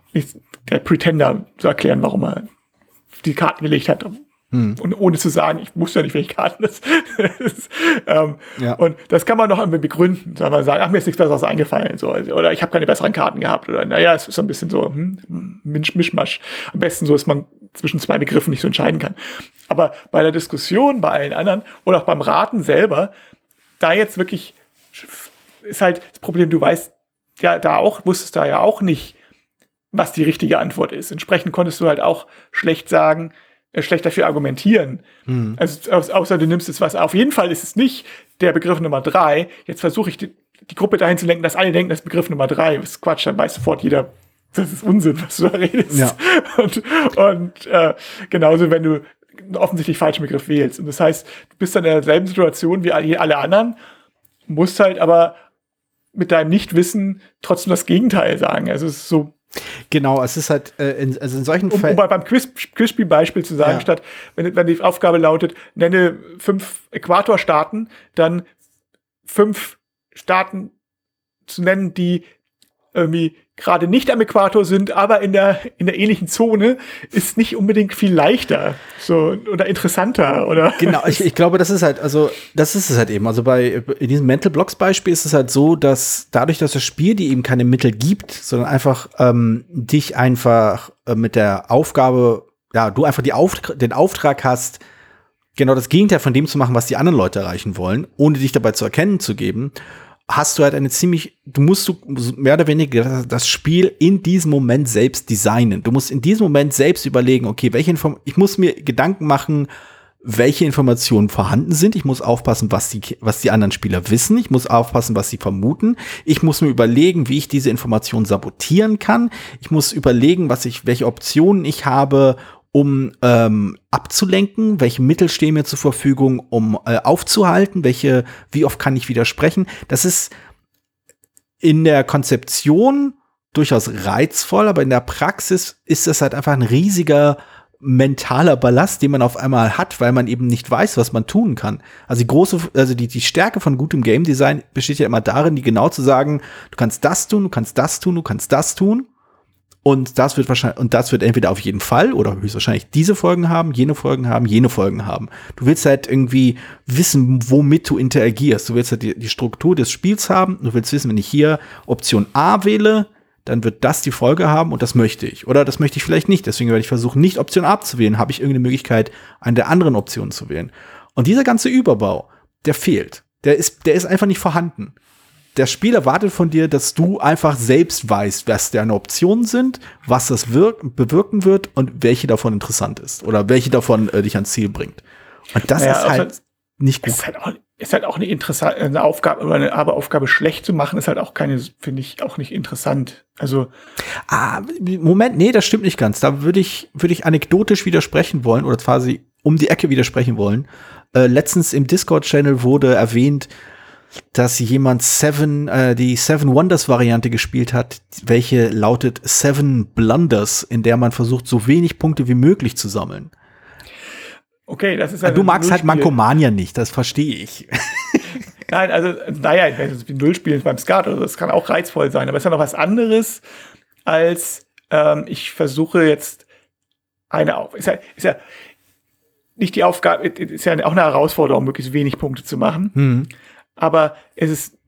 der Pretender so erklären, warum er die Karten gelegt hat, hm. Und ohne zu sagen, ich wusste ja nicht, welche Karten das [LAUGHS] ist. ähm, ja. Und das kann man noch irgendwie begründen. Soll man sagen, ach, mir ist nichts Besseres eingefallen. So. Oder ich habe keine besseren Karten gehabt. Oder naja, es ist so ein bisschen so hm, Mischmasch. Am besten so, dass man zwischen zwei Begriffen nicht so entscheiden kann. Aber bei der Diskussion, bei allen anderen oder auch beim Raten selber, da jetzt wirklich ist halt das Problem, du weißt ja da auch, wusstest da ja auch nicht, was die richtige Antwort ist. Entsprechend konntest du halt auch schlecht sagen, schlecht dafür argumentieren. Hm. Also außer du nimmst jetzt was. Auf jeden Fall ist es nicht der Begriff Nummer drei. Jetzt versuche ich die, die, Gruppe dahin zu lenken, dass alle denken, das ist Begriff Nummer drei. Das ist Quatsch, dann weiß sofort jeder, das ist Unsinn, was du da redest. Ja. [LAUGHS] Und, und äh, genauso, wenn du einen offensichtlich falschen Begriff wählst. Und das heißt, du bist dann in derselben Situation wie alle anderen, musst halt aber mit deinem Nichtwissen trotzdem das Gegenteil sagen. Also es ist so Genau, es ist halt, äh, in, also in solchen um, Fällen. Um beim Quiz, Quizspiel-Beispiel zu sagen, ja. statt, wenn, wenn die Aufgabe lautet, nenne fünf Äquatorstaaten, dann fünf Staaten zu nennen, die irgendwie gerade nicht am Äquator sind, aber in der, in der ähnlichen Zone, ist nicht unbedingt viel leichter so, oder interessanter. Oder genau, ich, ich glaube, das ist halt, also das ist es halt eben. Also bei in diesem Mental Blocks Beispiel ist es halt so, dass dadurch, dass das Spiel dir eben keine Mittel gibt, sondern einfach ähm, dich einfach äh, mit der Aufgabe, ja, du einfach die Auft den Auftrag hast, genau das Gegenteil von dem zu machen, was die anderen Leute erreichen wollen, ohne dich dabei zu erkennen zu geben hast du halt eine ziemlich, du musst du mehr oder weniger das Spiel in diesem Moment selbst designen. Du musst in diesem Moment selbst überlegen, okay, welche Inform ich muss mir Gedanken machen, welche Informationen vorhanden sind. Ich muss aufpassen, was die, was die anderen Spieler wissen. Ich muss aufpassen, was sie vermuten. Ich muss mir überlegen, wie ich diese Informationen sabotieren kann. Ich muss überlegen, was ich, welche Optionen ich habe, um ähm, abzulenken, welche Mittel stehen mir zur Verfügung, um äh, aufzuhalten, welche, wie oft kann ich widersprechen. Das ist in der Konzeption durchaus reizvoll, aber in der Praxis ist das halt einfach ein riesiger mentaler Ballast, den man auf einmal hat, weil man eben nicht weiß, was man tun kann. Also die große, also die, die Stärke von gutem Game Design besteht ja immer darin, die genau zu sagen, du kannst das tun, du kannst das tun, du kannst das tun. Und das wird wahrscheinlich, und das wird entweder auf jeden Fall oder höchstwahrscheinlich diese Folgen haben, jene Folgen haben, jene Folgen haben. Du willst halt irgendwie wissen, womit du interagierst. Du willst halt die, die Struktur des Spiels haben. Du willst wissen, wenn ich hier Option A wähle, dann wird das die Folge haben und das möchte ich. Oder das möchte ich vielleicht nicht. Deswegen werde ich versuchen, nicht Option A zu wählen. Habe ich irgendeine Möglichkeit, eine der anderen Optionen zu wählen. Und dieser ganze Überbau, der fehlt. Der ist, der ist einfach nicht vorhanden. Der Spiel erwartet von dir, dass du einfach selbst weißt, was deine Optionen sind, was das wirk bewirken wird und welche davon interessant ist oder welche davon äh, dich ans Ziel bringt. Und das naja, ist halt nicht gut. Ist halt auch, ist halt auch eine interessante eine Aufgabe oder eine Arbeitsaufgabe schlecht zu machen, ist halt auch keine, finde ich, auch nicht interessant. Also. Ah, Moment, nee, das stimmt nicht ganz. Da würde ich, würde ich anekdotisch widersprechen wollen oder quasi um die Ecke widersprechen wollen. Äh, letztens im Discord-Channel wurde erwähnt, dass jemand Seven, äh, die Seven Wonders Variante gespielt hat, welche lautet Seven Blunders, in der man versucht, so wenig Punkte wie möglich zu sammeln. Okay, das ist halt Du magst halt Mankomania nicht, das verstehe ich. [LAUGHS] Nein, also, naja, wie Nullspielen beim Skat, also das kann auch reizvoll sein, aber es ist ja noch was anderes, als ähm, ich versuche jetzt eine auf. Ist ja, ist ja nicht die Aufgabe, ist ja auch eine Herausforderung, möglichst wenig Punkte zu machen. Hm. Aber es ist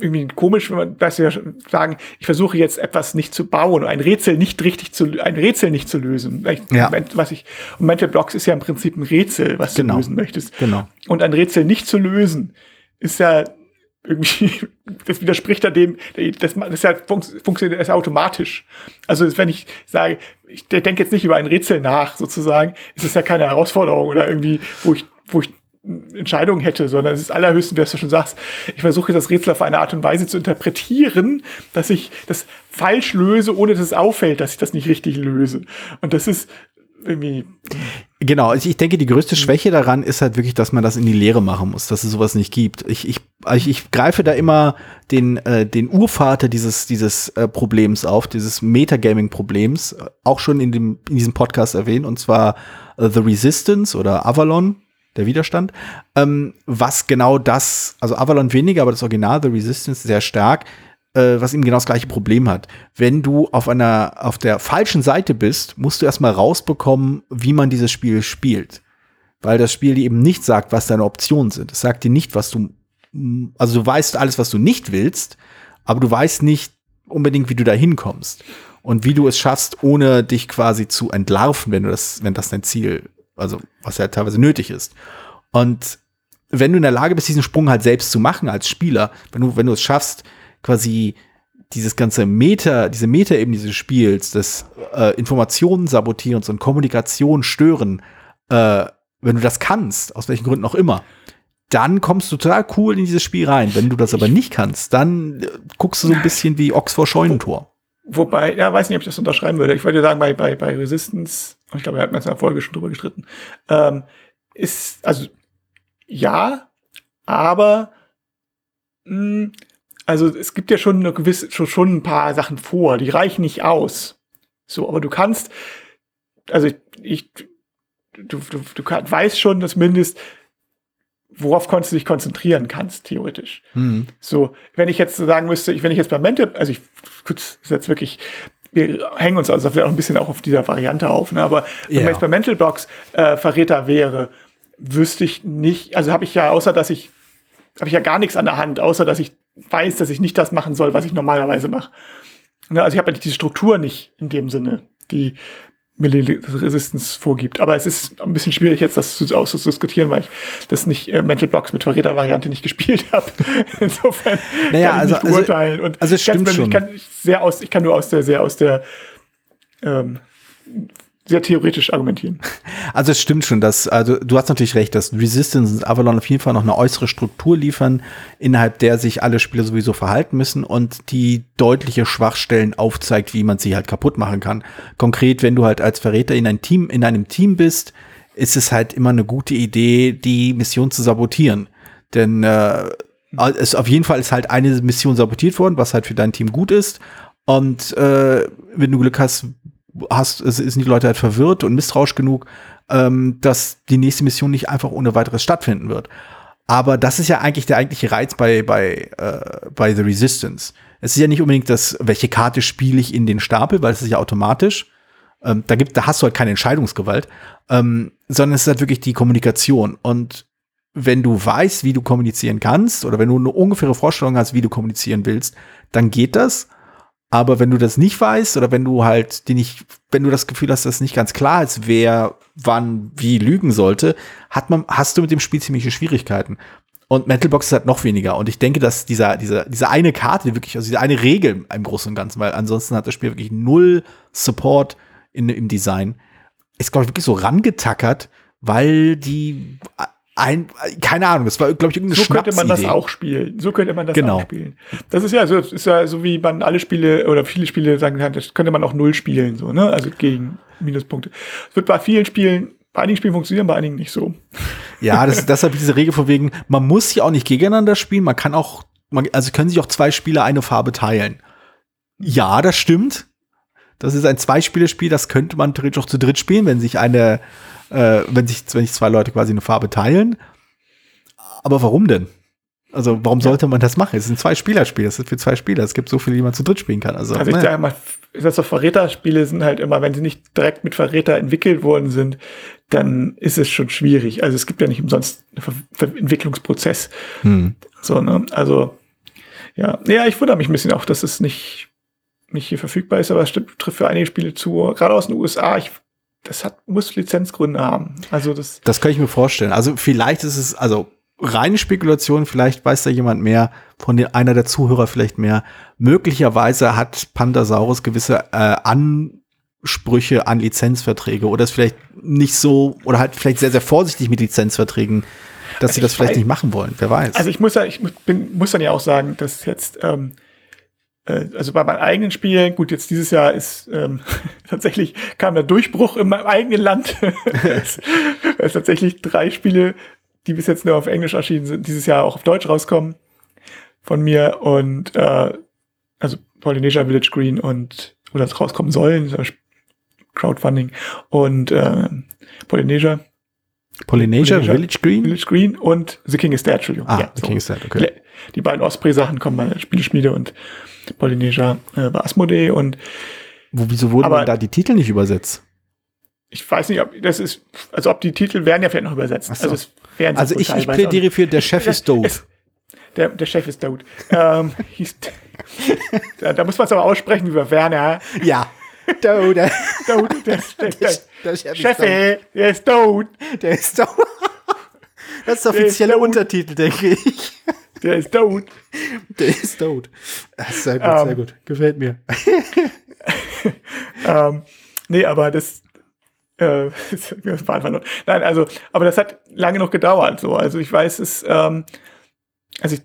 irgendwie komisch, wenn man das ja sagen, ich versuche jetzt etwas nicht zu bauen, ein Rätsel nicht richtig zu, ein Rätsel nicht zu lösen. Ja. Was ich, und Mental Blocks ist ja im Prinzip ein Rätsel, was genau. du lösen möchtest. Genau. Und ein Rätsel nicht zu lösen, ist ja irgendwie, [LAUGHS] das widerspricht ja dem, das, das ist ja funktioniert ist automatisch. Also wenn ich sage, ich denke jetzt nicht über ein Rätsel nach, sozusagen, ist es ja keine Herausforderung oder irgendwie, wo ich, wo ich Entscheidung hätte, sondern es ist allerhöchstens, wie du schon sagst, ich versuche das Rätsel auf eine Art und Weise zu interpretieren, dass ich das falsch löse, ohne dass es auffällt, dass ich das nicht richtig löse. Und das ist irgendwie. Genau, ich denke, die größte Schwäche daran ist halt wirklich, dass man das in die Lehre machen muss, dass es sowas nicht gibt. Ich, ich, ich, ich greife da immer den, äh, den Urvater dieses, dieses äh, Problems auf, dieses Metagaming-Problems, auch schon in, dem, in diesem Podcast erwähnt, und zwar äh, The Resistance oder Avalon der Widerstand. Ähm, was genau das, also Avalon weniger, aber das Original, The Resistance, sehr stark, äh, was ihm genau das gleiche Problem hat. Wenn du auf einer, auf der falschen Seite bist, musst du erstmal rausbekommen, wie man dieses Spiel spielt. Weil das Spiel dir eben nicht sagt, was deine Optionen sind. Es sagt dir nicht, was du, also du weißt alles, was du nicht willst, aber du weißt nicht unbedingt, wie du da hinkommst. Und wie du es schaffst, ohne dich quasi zu entlarven, wenn du das, wenn das dein Ziel also, was ja teilweise nötig ist. Und wenn du in der Lage bist, diesen Sprung halt selbst zu machen als Spieler, wenn du, wenn du es schaffst, quasi dieses ganze Meta, diese Meta-Ebene dieses Spiels, das äh, Informationen sabotieren und Kommunikation stören, äh, wenn du das kannst, aus welchen Gründen auch immer, dann kommst du total cool in dieses Spiel rein. Wenn du das aber nicht kannst, dann äh, guckst du so ein bisschen wie Ochs vor Scheunentor. Wobei, ja, weiß nicht, ob ich das unterschreiben würde. Ich wollte sagen, bei, bei, bei Resistance, ich glaube, wir hatten jetzt in der Folge schon drüber gestritten, ähm, ist, also, ja, aber, mh, hm, also, es gibt ja schon eine gewisse, schon, schon ein paar Sachen vor, die reichen nicht aus. So, aber du kannst, also, ich, ich du, du, du weißt schon, dass mindestens worauf konntest du dich konzentrieren kannst, theoretisch. Mhm. So, wenn ich jetzt sagen müsste, wenn ich jetzt bei Mental, also ich, gut, ist jetzt wirklich, wir hängen uns also vielleicht auch ein bisschen auch auf dieser Variante auf, ne? aber wenn yeah. man jetzt bei Mental Box äh, Verräter wäre, wüsste ich nicht, also habe ich ja, außer dass ich, habe ich ja gar nichts an der Hand, außer dass ich weiß, dass ich nicht das machen soll, was ich normalerweise mache. Ne? Also ich habe ja diese Struktur nicht in dem Sinne, die Resistance vorgibt. Aber es ist ein bisschen schwierig jetzt, das auszudiskutieren, weil ich das nicht äh, Mental Blocks mit Verräter-Variante nicht [LAUGHS] gespielt habe. Insofern naja, kann ich also, nicht also, beurteilen. Also, Und also es stimmt schon. Ich kann sehr aus, ich kann nur aus der, sehr aus der ähm, sehr theoretisch argumentieren. [LAUGHS] Also es stimmt schon, dass, also du hast natürlich recht, dass Resistance und Avalon auf jeden Fall noch eine äußere Struktur liefern, innerhalb der sich alle Spieler sowieso verhalten müssen und die deutliche Schwachstellen aufzeigt, wie man sie halt kaputt machen kann. Konkret, wenn du halt als Verräter in ein Team, in einem Team bist, ist es halt immer eine gute Idee, die Mission zu sabotieren. Denn äh, es auf jeden Fall ist halt eine Mission sabotiert worden, was halt für dein Team gut ist. Und äh, wenn du Glück hast, hast, sind die Leute halt verwirrt und misstrauisch genug, ähm, dass die nächste Mission nicht einfach ohne weiteres stattfinden wird. Aber das ist ja eigentlich der eigentliche Reiz bei, bei, äh, bei The Resistance. Es ist ja nicht unbedingt das, welche Karte spiele ich in den Stapel, weil es ist ja automatisch. Ähm, da gibt, da hast du halt keine Entscheidungsgewalt, ähm, sondern es ist halt wirklich die Kommunikation. Und wenn du weißt, wie du kommunizieren kannst, oder wenn du eine ungefähre Vorstellung hast, wie du kommunizieren willst, dann geht das. Aber wenn du das nicht weißt oder wenn du halt die nicht, wenn du das Gefühl hast, dass nicht ganz klar ist, wer wann wie lügen sollte, hat man, hast du mit dem Spiel ziemliche Schwierigkeiten. Und Metalbox ist halt noch weniger. Und ich denke, dass dieser, dieser, diese eine Karte wirklich, also diese eine Regel im Großen und Ganzen, weil ansonsten hat das Spiel wirklich null Support in, im Design, ist, glaube ich, wirklich so rangetackert, weil die ein, keine Ahnung, das war, glaube ich, irgendeine So könnte man das auch spielen. So könnte man das genau. auch spielen. Das ist ja so, ist ja so wie man alle Spiele oder viele Spiele sagen kann, das könnte man auch null spielen, so, ne? Also gegen Minuspunkte. Es wird bei vielen Spielen, bei einigen Spielen funktionieren, bei einigen nicht so. Ja, das ist [LAUGHS] deshalb diese Regel von wegen, man muss ja auch nicht gegeneinander spielen, man kann auch, man, also können sich auch zwei Spieler eine Farbe teilen. Ja, das stimmt. Das ist ein Zweispielerspiel, das könnte man theoretisch auch zu dritt spielen, wenn sich eine, äh, wenn sich, wenn sich zwei Leute quasi eine Farbe teilen. Aber warum denn? Also, warum sollte man das machen? Es ist ein Zwei-Spieler-Spiel, es ist für zwei Spieler. Es gibt so viele, die man zu dritt spielen kann. Also, Also ich ne. sage mal, so Verräterspiele sind halt immer, wenn sie nicht direkt mit Verräter entwickelt worden sind, dann ist es schon schwierig. Also es gibt ja nicht umsonst einen Ver Ver Entwicklungsprozess. hm. So, ne? Also, ja. Ja, ich wundere mich ein bisschen auch, dass es nicht, nicht hier verfügbar ist, aber es stimmt, trifft für einige Spiele zu. Gerade aus den USA, ich, das hat, muss Lizenzgründe haben. Also das, Das kann ich mir vorstellen. Also vielleicht ist es, also reine Spekulation, vielleicht weiß da jemand mehr, von den, einer der Zuhörer vielleicht mehr. Möglicherweise hat Pandasaurus gewisse äh, Ansprüche an Lizenzverträge oder ist vielleicht nicht so, oder halt vielleicht sehr, sehr vorsichtig mit Lizenzverträgen, dass sie Also das ich vielleicht weiß- nicht machen wollen. Wer weiß. Also ich muss ja, ich bin, muss dann ja auch sagen, dass jetzt, ähm, äh, also bei meinen eigenen Spielen, gut, jetzt dieses Jahr ist ähm, [LAUGHS] tatsächlich kam der Durchbruch in meinem eigenen Land. [LAUGHS] es, es tatsächlich drei Spiele, die bis jetzt nur auf Englisch erschienen sind, dieses Jahr auch auf Deutsch rauskommen von mir und äh, also Polynesia Village Green und oder es rauskommen sollen, so Crowdfunding und äh, Polynesia Polynesia, Polynesia, Village Green? Village Green und The King is Dead, Entschuldigung. Ah, Ja, The so. King is Dead, okay. Die beiden Osprey-Sachen kommen bei der Spieleschmiede und Polynesia äh, bei Asmodee und Wo, wieso wurden Aber- da die Titel nicht übersetzt? ich weiß nicht, ob das ist, also ob die Titel werden ja vielleicht noch übersetzt. So. Also, es werden Also ich, ich plädiere für Der [LAUGHS] Chef ist doof. Der, der Chef ist tot. ähm, hieß, [LAUGHS] da, da muss man es aber aussprechen wie bei Werner. Ja. [LAUGHS] Tot, der, der, der, der, Chef der ist tot. Der ist tot. Das ist der offizielle. Untertitel, denke ich. Der ist tot. Der ist tot. Ist sehr gut, Ähm. sehr gut. Gefällt mir. [LAUGHS] ähm, nee, aber das, äh, [LAUGHS] das war einfach nur, nein, also, aber das hat lange noch gedauert, so. Also ich weiß es, ähm, also ich,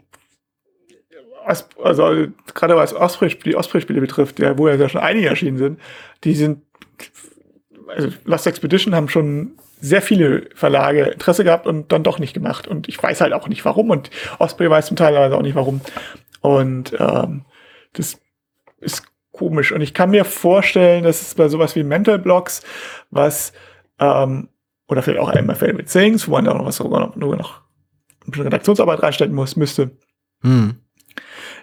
also gerade was Osprey, die Osprey-Spiele betrifft, ja, wo ja schon einige erschienen sind, die sind, also Lost Expedition haben schon sehr viele Verlage Interesse gehabt und dann doch nicht gemacht. Und ich weiß halt auch nicht warum. Und Osprey weiß zum Teil auch nicht warum. Und ähm, das ist komisch. Und ich kann mir vorstellen, dass es bei sowas wie Mental Blocks, was, ähm, oder vielleicht auch einmal Favorite Things, wo man da noch was sogar noch, nur noch ein bisschen Redaktionsarbeit reinstecken muss, müsste, Hm.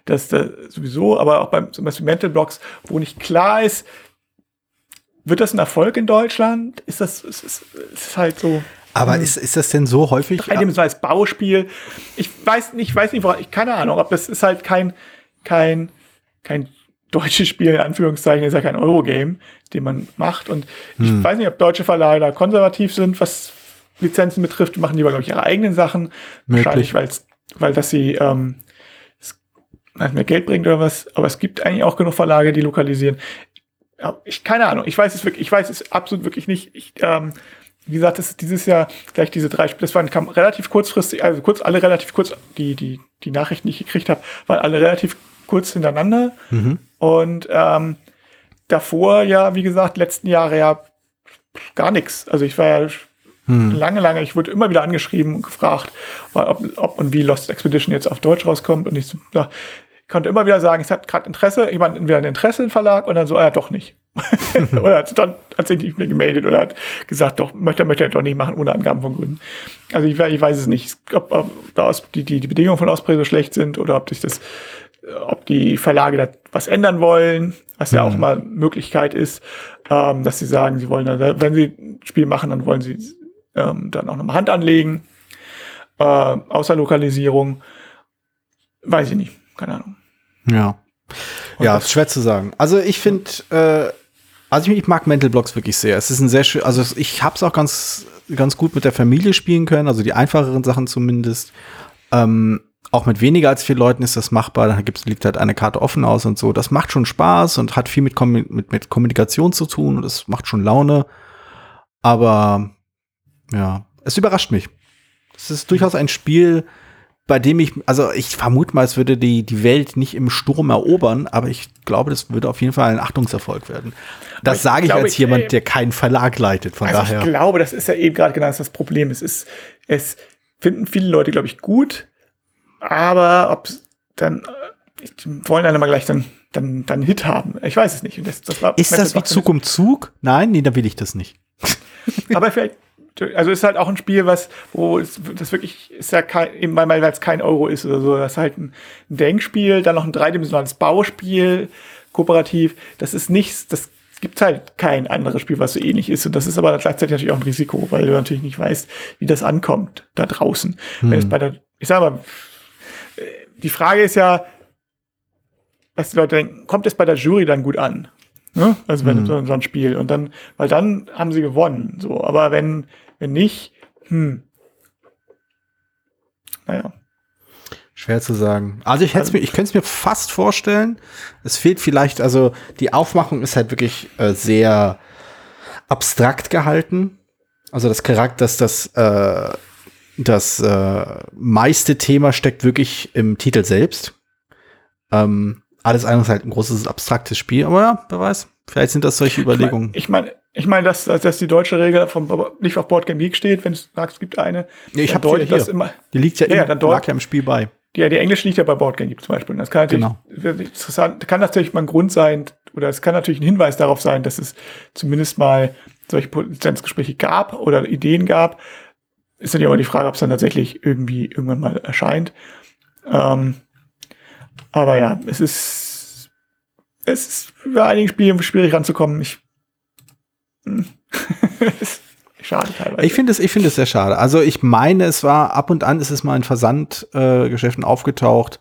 dass da sowieso, aber auch beim zum Beispiel Mental Blocks, wo nicht klar ist, wird das ein Erfolg in Deutschland? Ist das, ist, ist, ist halt so, Aber ist, ist das denn so häufig? dreidimensionales Bauspiel. Ich weiß nicht, ich weiß nicht, ich keine Ahnung, ob das ist halt kein, kein, kein deutsches Spiel, in Anführungszeichen, ist ja kein Eurogame, den man macht. Und ich weiß nicht, ob deutsche Verleiher da konservativ sind, was Lizenzen betrifft, machen die aber, glaube ich, ihre eigenen Sachen. Möglich. Wahrscheinlich, weil's, weil das sie ähm, es mehr Geld bringt oder was. Aber es gibt eigentlich auch genug Verlage, die lokalisieren. Ich, keine Ahnung, ich weiß es wirklich, ich weiß es absolut wirklich nicht. Ich, ähm, wie gesagt, das ist dieses Jahr gleich diese drei Spiele, das waren kam relativ kurzfristig, also kurz, alle relativ kurz, die, die, die Nachrichten, die ich gekriegt habe, waren alle relativ kurz hintereinander. Mhm. Und ähm, davor ja, wie gesagt, letzten Jahre ja gar nichts. Also ich war ja hm. lange, lange, ich wurde immer wieder angeschrieben und gefragt, ob, ob und wie Lost Expedition jetzt auf Deutsch rauskommt. Und ich so, ja, konnte immer wieder sagen, es hat gerade Interesse, jemand entweder ein Interesse im Verlag und dann so, ah, ja, doch nicht. [LAUGHS] oder hat, dann, hat sich nicht mehr gemeldet oder hat gesagt, doch, möchte, möchte er doch nicht machen, ohne Angaben von Gründen. Also ich, ich weiß es nicht, ob, ob da die, die, die Bedingungen von Osprey so schlecht sind oder ob sich das, ob die Verlage da was ändern wollen, was ja auch mhm. mal Möglichkeit ist, ähm, dass sie sagen, sie wollen, wenn sie ein Spiel machen, dann wollen sie ähm, dann auch nochmal Hand anlegen, äh, außer Lokalisierung. Weiß ich nicht, keine Ahnung. Ja. Und ja, schwer zu sagen. Also ich finde, äh, also ich, ich, mag Mental Blocks wirklich sehr. Es ist ein sehr schön, also ich habe es auch ganz, ganz gut mit der Familie spielen können, also die einfacheren Sachen zumindest. Ähm, auch mit weniger als vier Leuten ist das machbar. Da gibt's, liegt halt eine Karte offen aus und so. Das macht schon Spaß und hat viel mit, mit, mit Kommunikation zu tun und es macht schon Laune. Aber ja, es überrascht mich. Es ist durchaus ein Spiel, bei dem ich, also ich vermute mal, es würde die, die Welt nicht im Sturm erobern, aber ich glaube, das würde auf jeden Fall ein Achtungserfolg werden. Das ich sage ich als jemand, äh, der keinen Verlag leitet, von also daher. Ich glaube, das ist ja eben gerade genau das Problem. Es ist, es finden viele Leute, glaube ich, gut, aber ob dann, äh, wollen dann immer gleich dann, dann, dann Hit haben. Ich weiß es nicht. Das, das war, ist das wie Zug um Zug? Nein, nee, da will ich das nicht. aber vielleicht, also ist halt auch ein Spiel, was, wo es, das wirklich ist ja kein, eben weil es kein Euro ist oder so. Das ist halt ein, Denkspiel, dann noch ein dreidimensionales Bauspiel, kooperativ. Das ist nichts, das gibt halt kein anderes Spiel, was so ähnlich ist. Und das ist aber gleichzeitig natürlich auch ein Risiko, weil du natürlich nicht weißt, wie das ankommt da draußen. Hm. Wenn es bei der, ich sag mal, die Frage ist ja, was die Leute denken, kommt es bei der Jury dann gut an? Ne? Also wenn mhm. so, so ein Spiel. Und dann, weil dann haben sie gewonnen. So, aber wenn, wenn nicht, hm. Naja. Schwer zu sagen. Also ich, also, mir, ich könnte es mir fast vorstellen. Es fehlt vielleicht, also die Aufmachung ist halt wirklich äh, sehr abstrakt gehalten. Also das Charakter, das, das, äh, das äh, meiste Thema steckt wirklich im Titel selbst. Ähm, alles andere ist halt ein großes abstraktes Spiel, aber ja, wer weiß. Vielleicht sind das solche Überlegungen. Ich meine, ich meine, dass, dass die deutsche Regel vom, nicht auf Board Game Geek steht, wenn du sagst, es gibt eine. Ja, ich habe hier. Das immer. Die liegt ja, ja, im, dann dort, ja im Spiel bei. Die, die englische liegt ja bei Board Game Geek zum Beispiel. Das kann natürlich, genau. interessant, kann natürlich mal ein Grund sein, oder es kann natürlich ein Hinweis darauf sein, dass es zumindest mal solche Potenzgespräche gab oder Ideen gab. Ist natürlich aber die Frage, ob es dann tatsächlich irgendwie irgendwann mal erscheint. Ähm, aber ja, es ist, es ist bei einigen Spielen schwierig ranzukommen. Ich, hm. [LAUGHS] schade teilweise. Ich finde es, ich finde es sehr schade. Also ich meine, es war ab und an ist es mal in Versandgeschäften äh, aufgetaucht.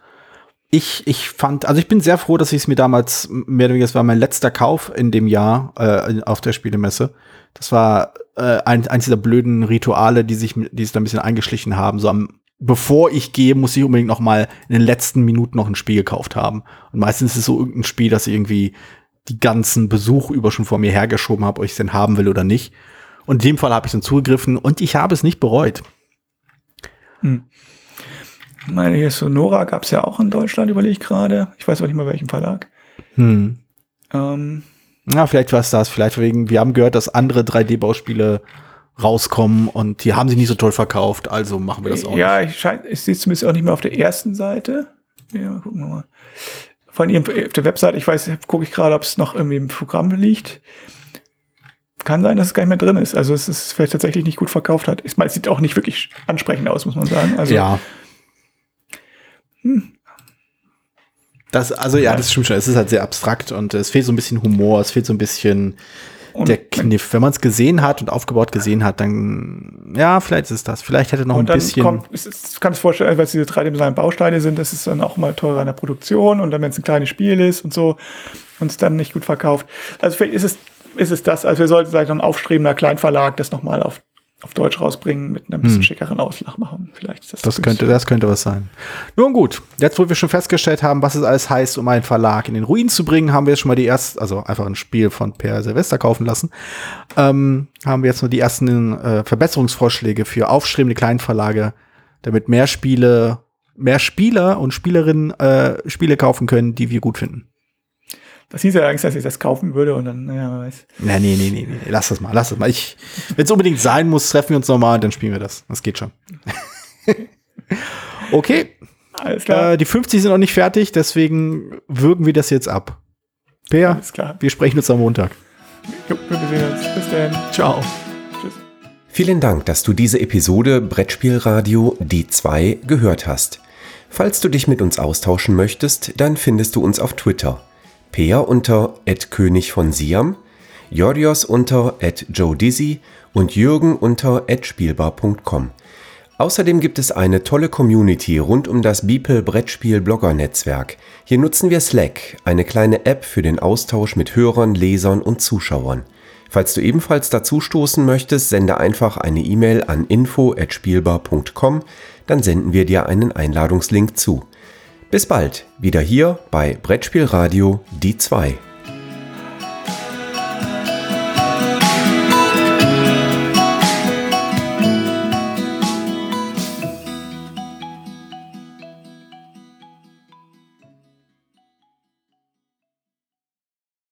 Ich, ich fand, also ich bin sehr froh, dass ich es mir damals mehr oder weniger, es war mein letzter Kauf in dem Jahr äh, auf der Spielemesse. Das war äh, ein, eins dieser blöden Rituale, die sich, die es da ein bisschen eingeschlichen haben. So am bevor ich gehe, muss ich unbedingt noch mal in den letzten Minuten noch ein Spiel gekauft haben. Und meistens ist es so irgendein Spiel, das ich irgendwie die ganzen Besuch über schon vor mir hergeschoben habe, ob ich es denn haben will oder nicht. Und in dem Fall habe ich dann zugegriffen und ich habe es nicht bereut. Hm. Ich meine, hier Sonora gab es ja auch in Deutschland, überlege ich gerade. Ich weiß aber nicht mal welchen Verlag. Hm. Ähm. Na, vielleicht war es das. Vielleicht wegen, wir haben gehört, dass andere 3D-Bauspiele rauskommen und die haben sich nicht so toll verkauft, also machen wir das auch ja, nicht. Ja, ich, ich sehe es zumindest auch nicht mehr auf der ersten Seite. Ja, gucken wir mal. Von ihrem, auf der Webseite, ich weiß, gucke ich gerade, ob es noch irgendwie im Programm liegt. Kann sein, dass es gar nicht mehr drin ist. Also es ist vielleicht tatsächlich nicht gut verkauft hat. Ich meine, es sieht auch nicht wirklich ansprechend aus, muss man sagen. Also, ja. Hm. Das, also ja, das stimmt schon. Es ist halt sehr abstrakt und es fehlt so ein bisschen Humor, es fehlt so ein bisschen und der Kniff. Wenn man es gesehen hat und aufgebaut gesehen hat, dann, ja, vielleicht ist es das. Vielleicht hätte noch ein bisschen. Kommt, ich kann es vorstellen, weil es diese dreidimensionalen Bausteine sind, das ist dann auch mal teurer in der Produktion und dann, wenn es ein kleines Spiel ist und so und es dann nicht gut verkauft. Also vielleicht ist es, ist es das. Also wir sollten vielleicht noch ein aufstrebender Kleinverlag das nochmal auf auf Deutsch rausbringen mit einer bisschen hm. schickeren Auslach machen. Vielleicht ist das das könnte, das könnte was sein. Nun gut, jetzt wo wir schon festgestellt haben, was es alles heißt, um einen Verlag in den Ruin zu bringen, haben wir jetzt schon mal die erste, also einfach ein Spiel von Per Silvester kaufen lassen, ähm, haben wir jetzt nur die ersten äh, Verbesserungsvorschläge für aufstrebende Kleinverlage, damit mehr Spiele, mehr Spieler und Spielerinnen äh, Spiele kaufen können, die wir gut finden. Das hieß ja Angst, dass ich das kaufen würde und dann, naja, wer weiß. Nee, nee, nee, nee, nee, lass das mal, lass das mal. Ich, wenn es unbedingt sein muss, treffen wir uns nochmal und dann spielen wir das. Das geht schon. [LAUGHS] okay. Alles klar. Äh, die 50 sind noch nicht fertig, deswegen würgen wir das jetzt ab. Per, Alles klar. wir sprechen uns am Montag. Jo, wir sehen uns. Bis dann. Ciao. Tschüss. Vielen Dank, dass du diese Episode Brettspielradio D2 gehört hast. Falls du dich mit uns austauschen möchtest, dann findest du uns auf Twitter Peer unter König von Siam, Jorios unter Joe Dizzy und Jürgen unter spielbar.com. Außerdem gibt es eine tolle Community rund um das Beeple Brettspiel Blogger Netzwerk. Hier nutzen wir Slack, eine kleine App für den Austausch mit Hörern, Lesern und Zuschauern. Falls du ebenfalls dazu stoßen möchtest, sende einfach eine E-Mail an info@spielbar.com, dann senden wir dir einen Einladungslink zu. Bis bald, wieder hier bei Brettspielradio die 2.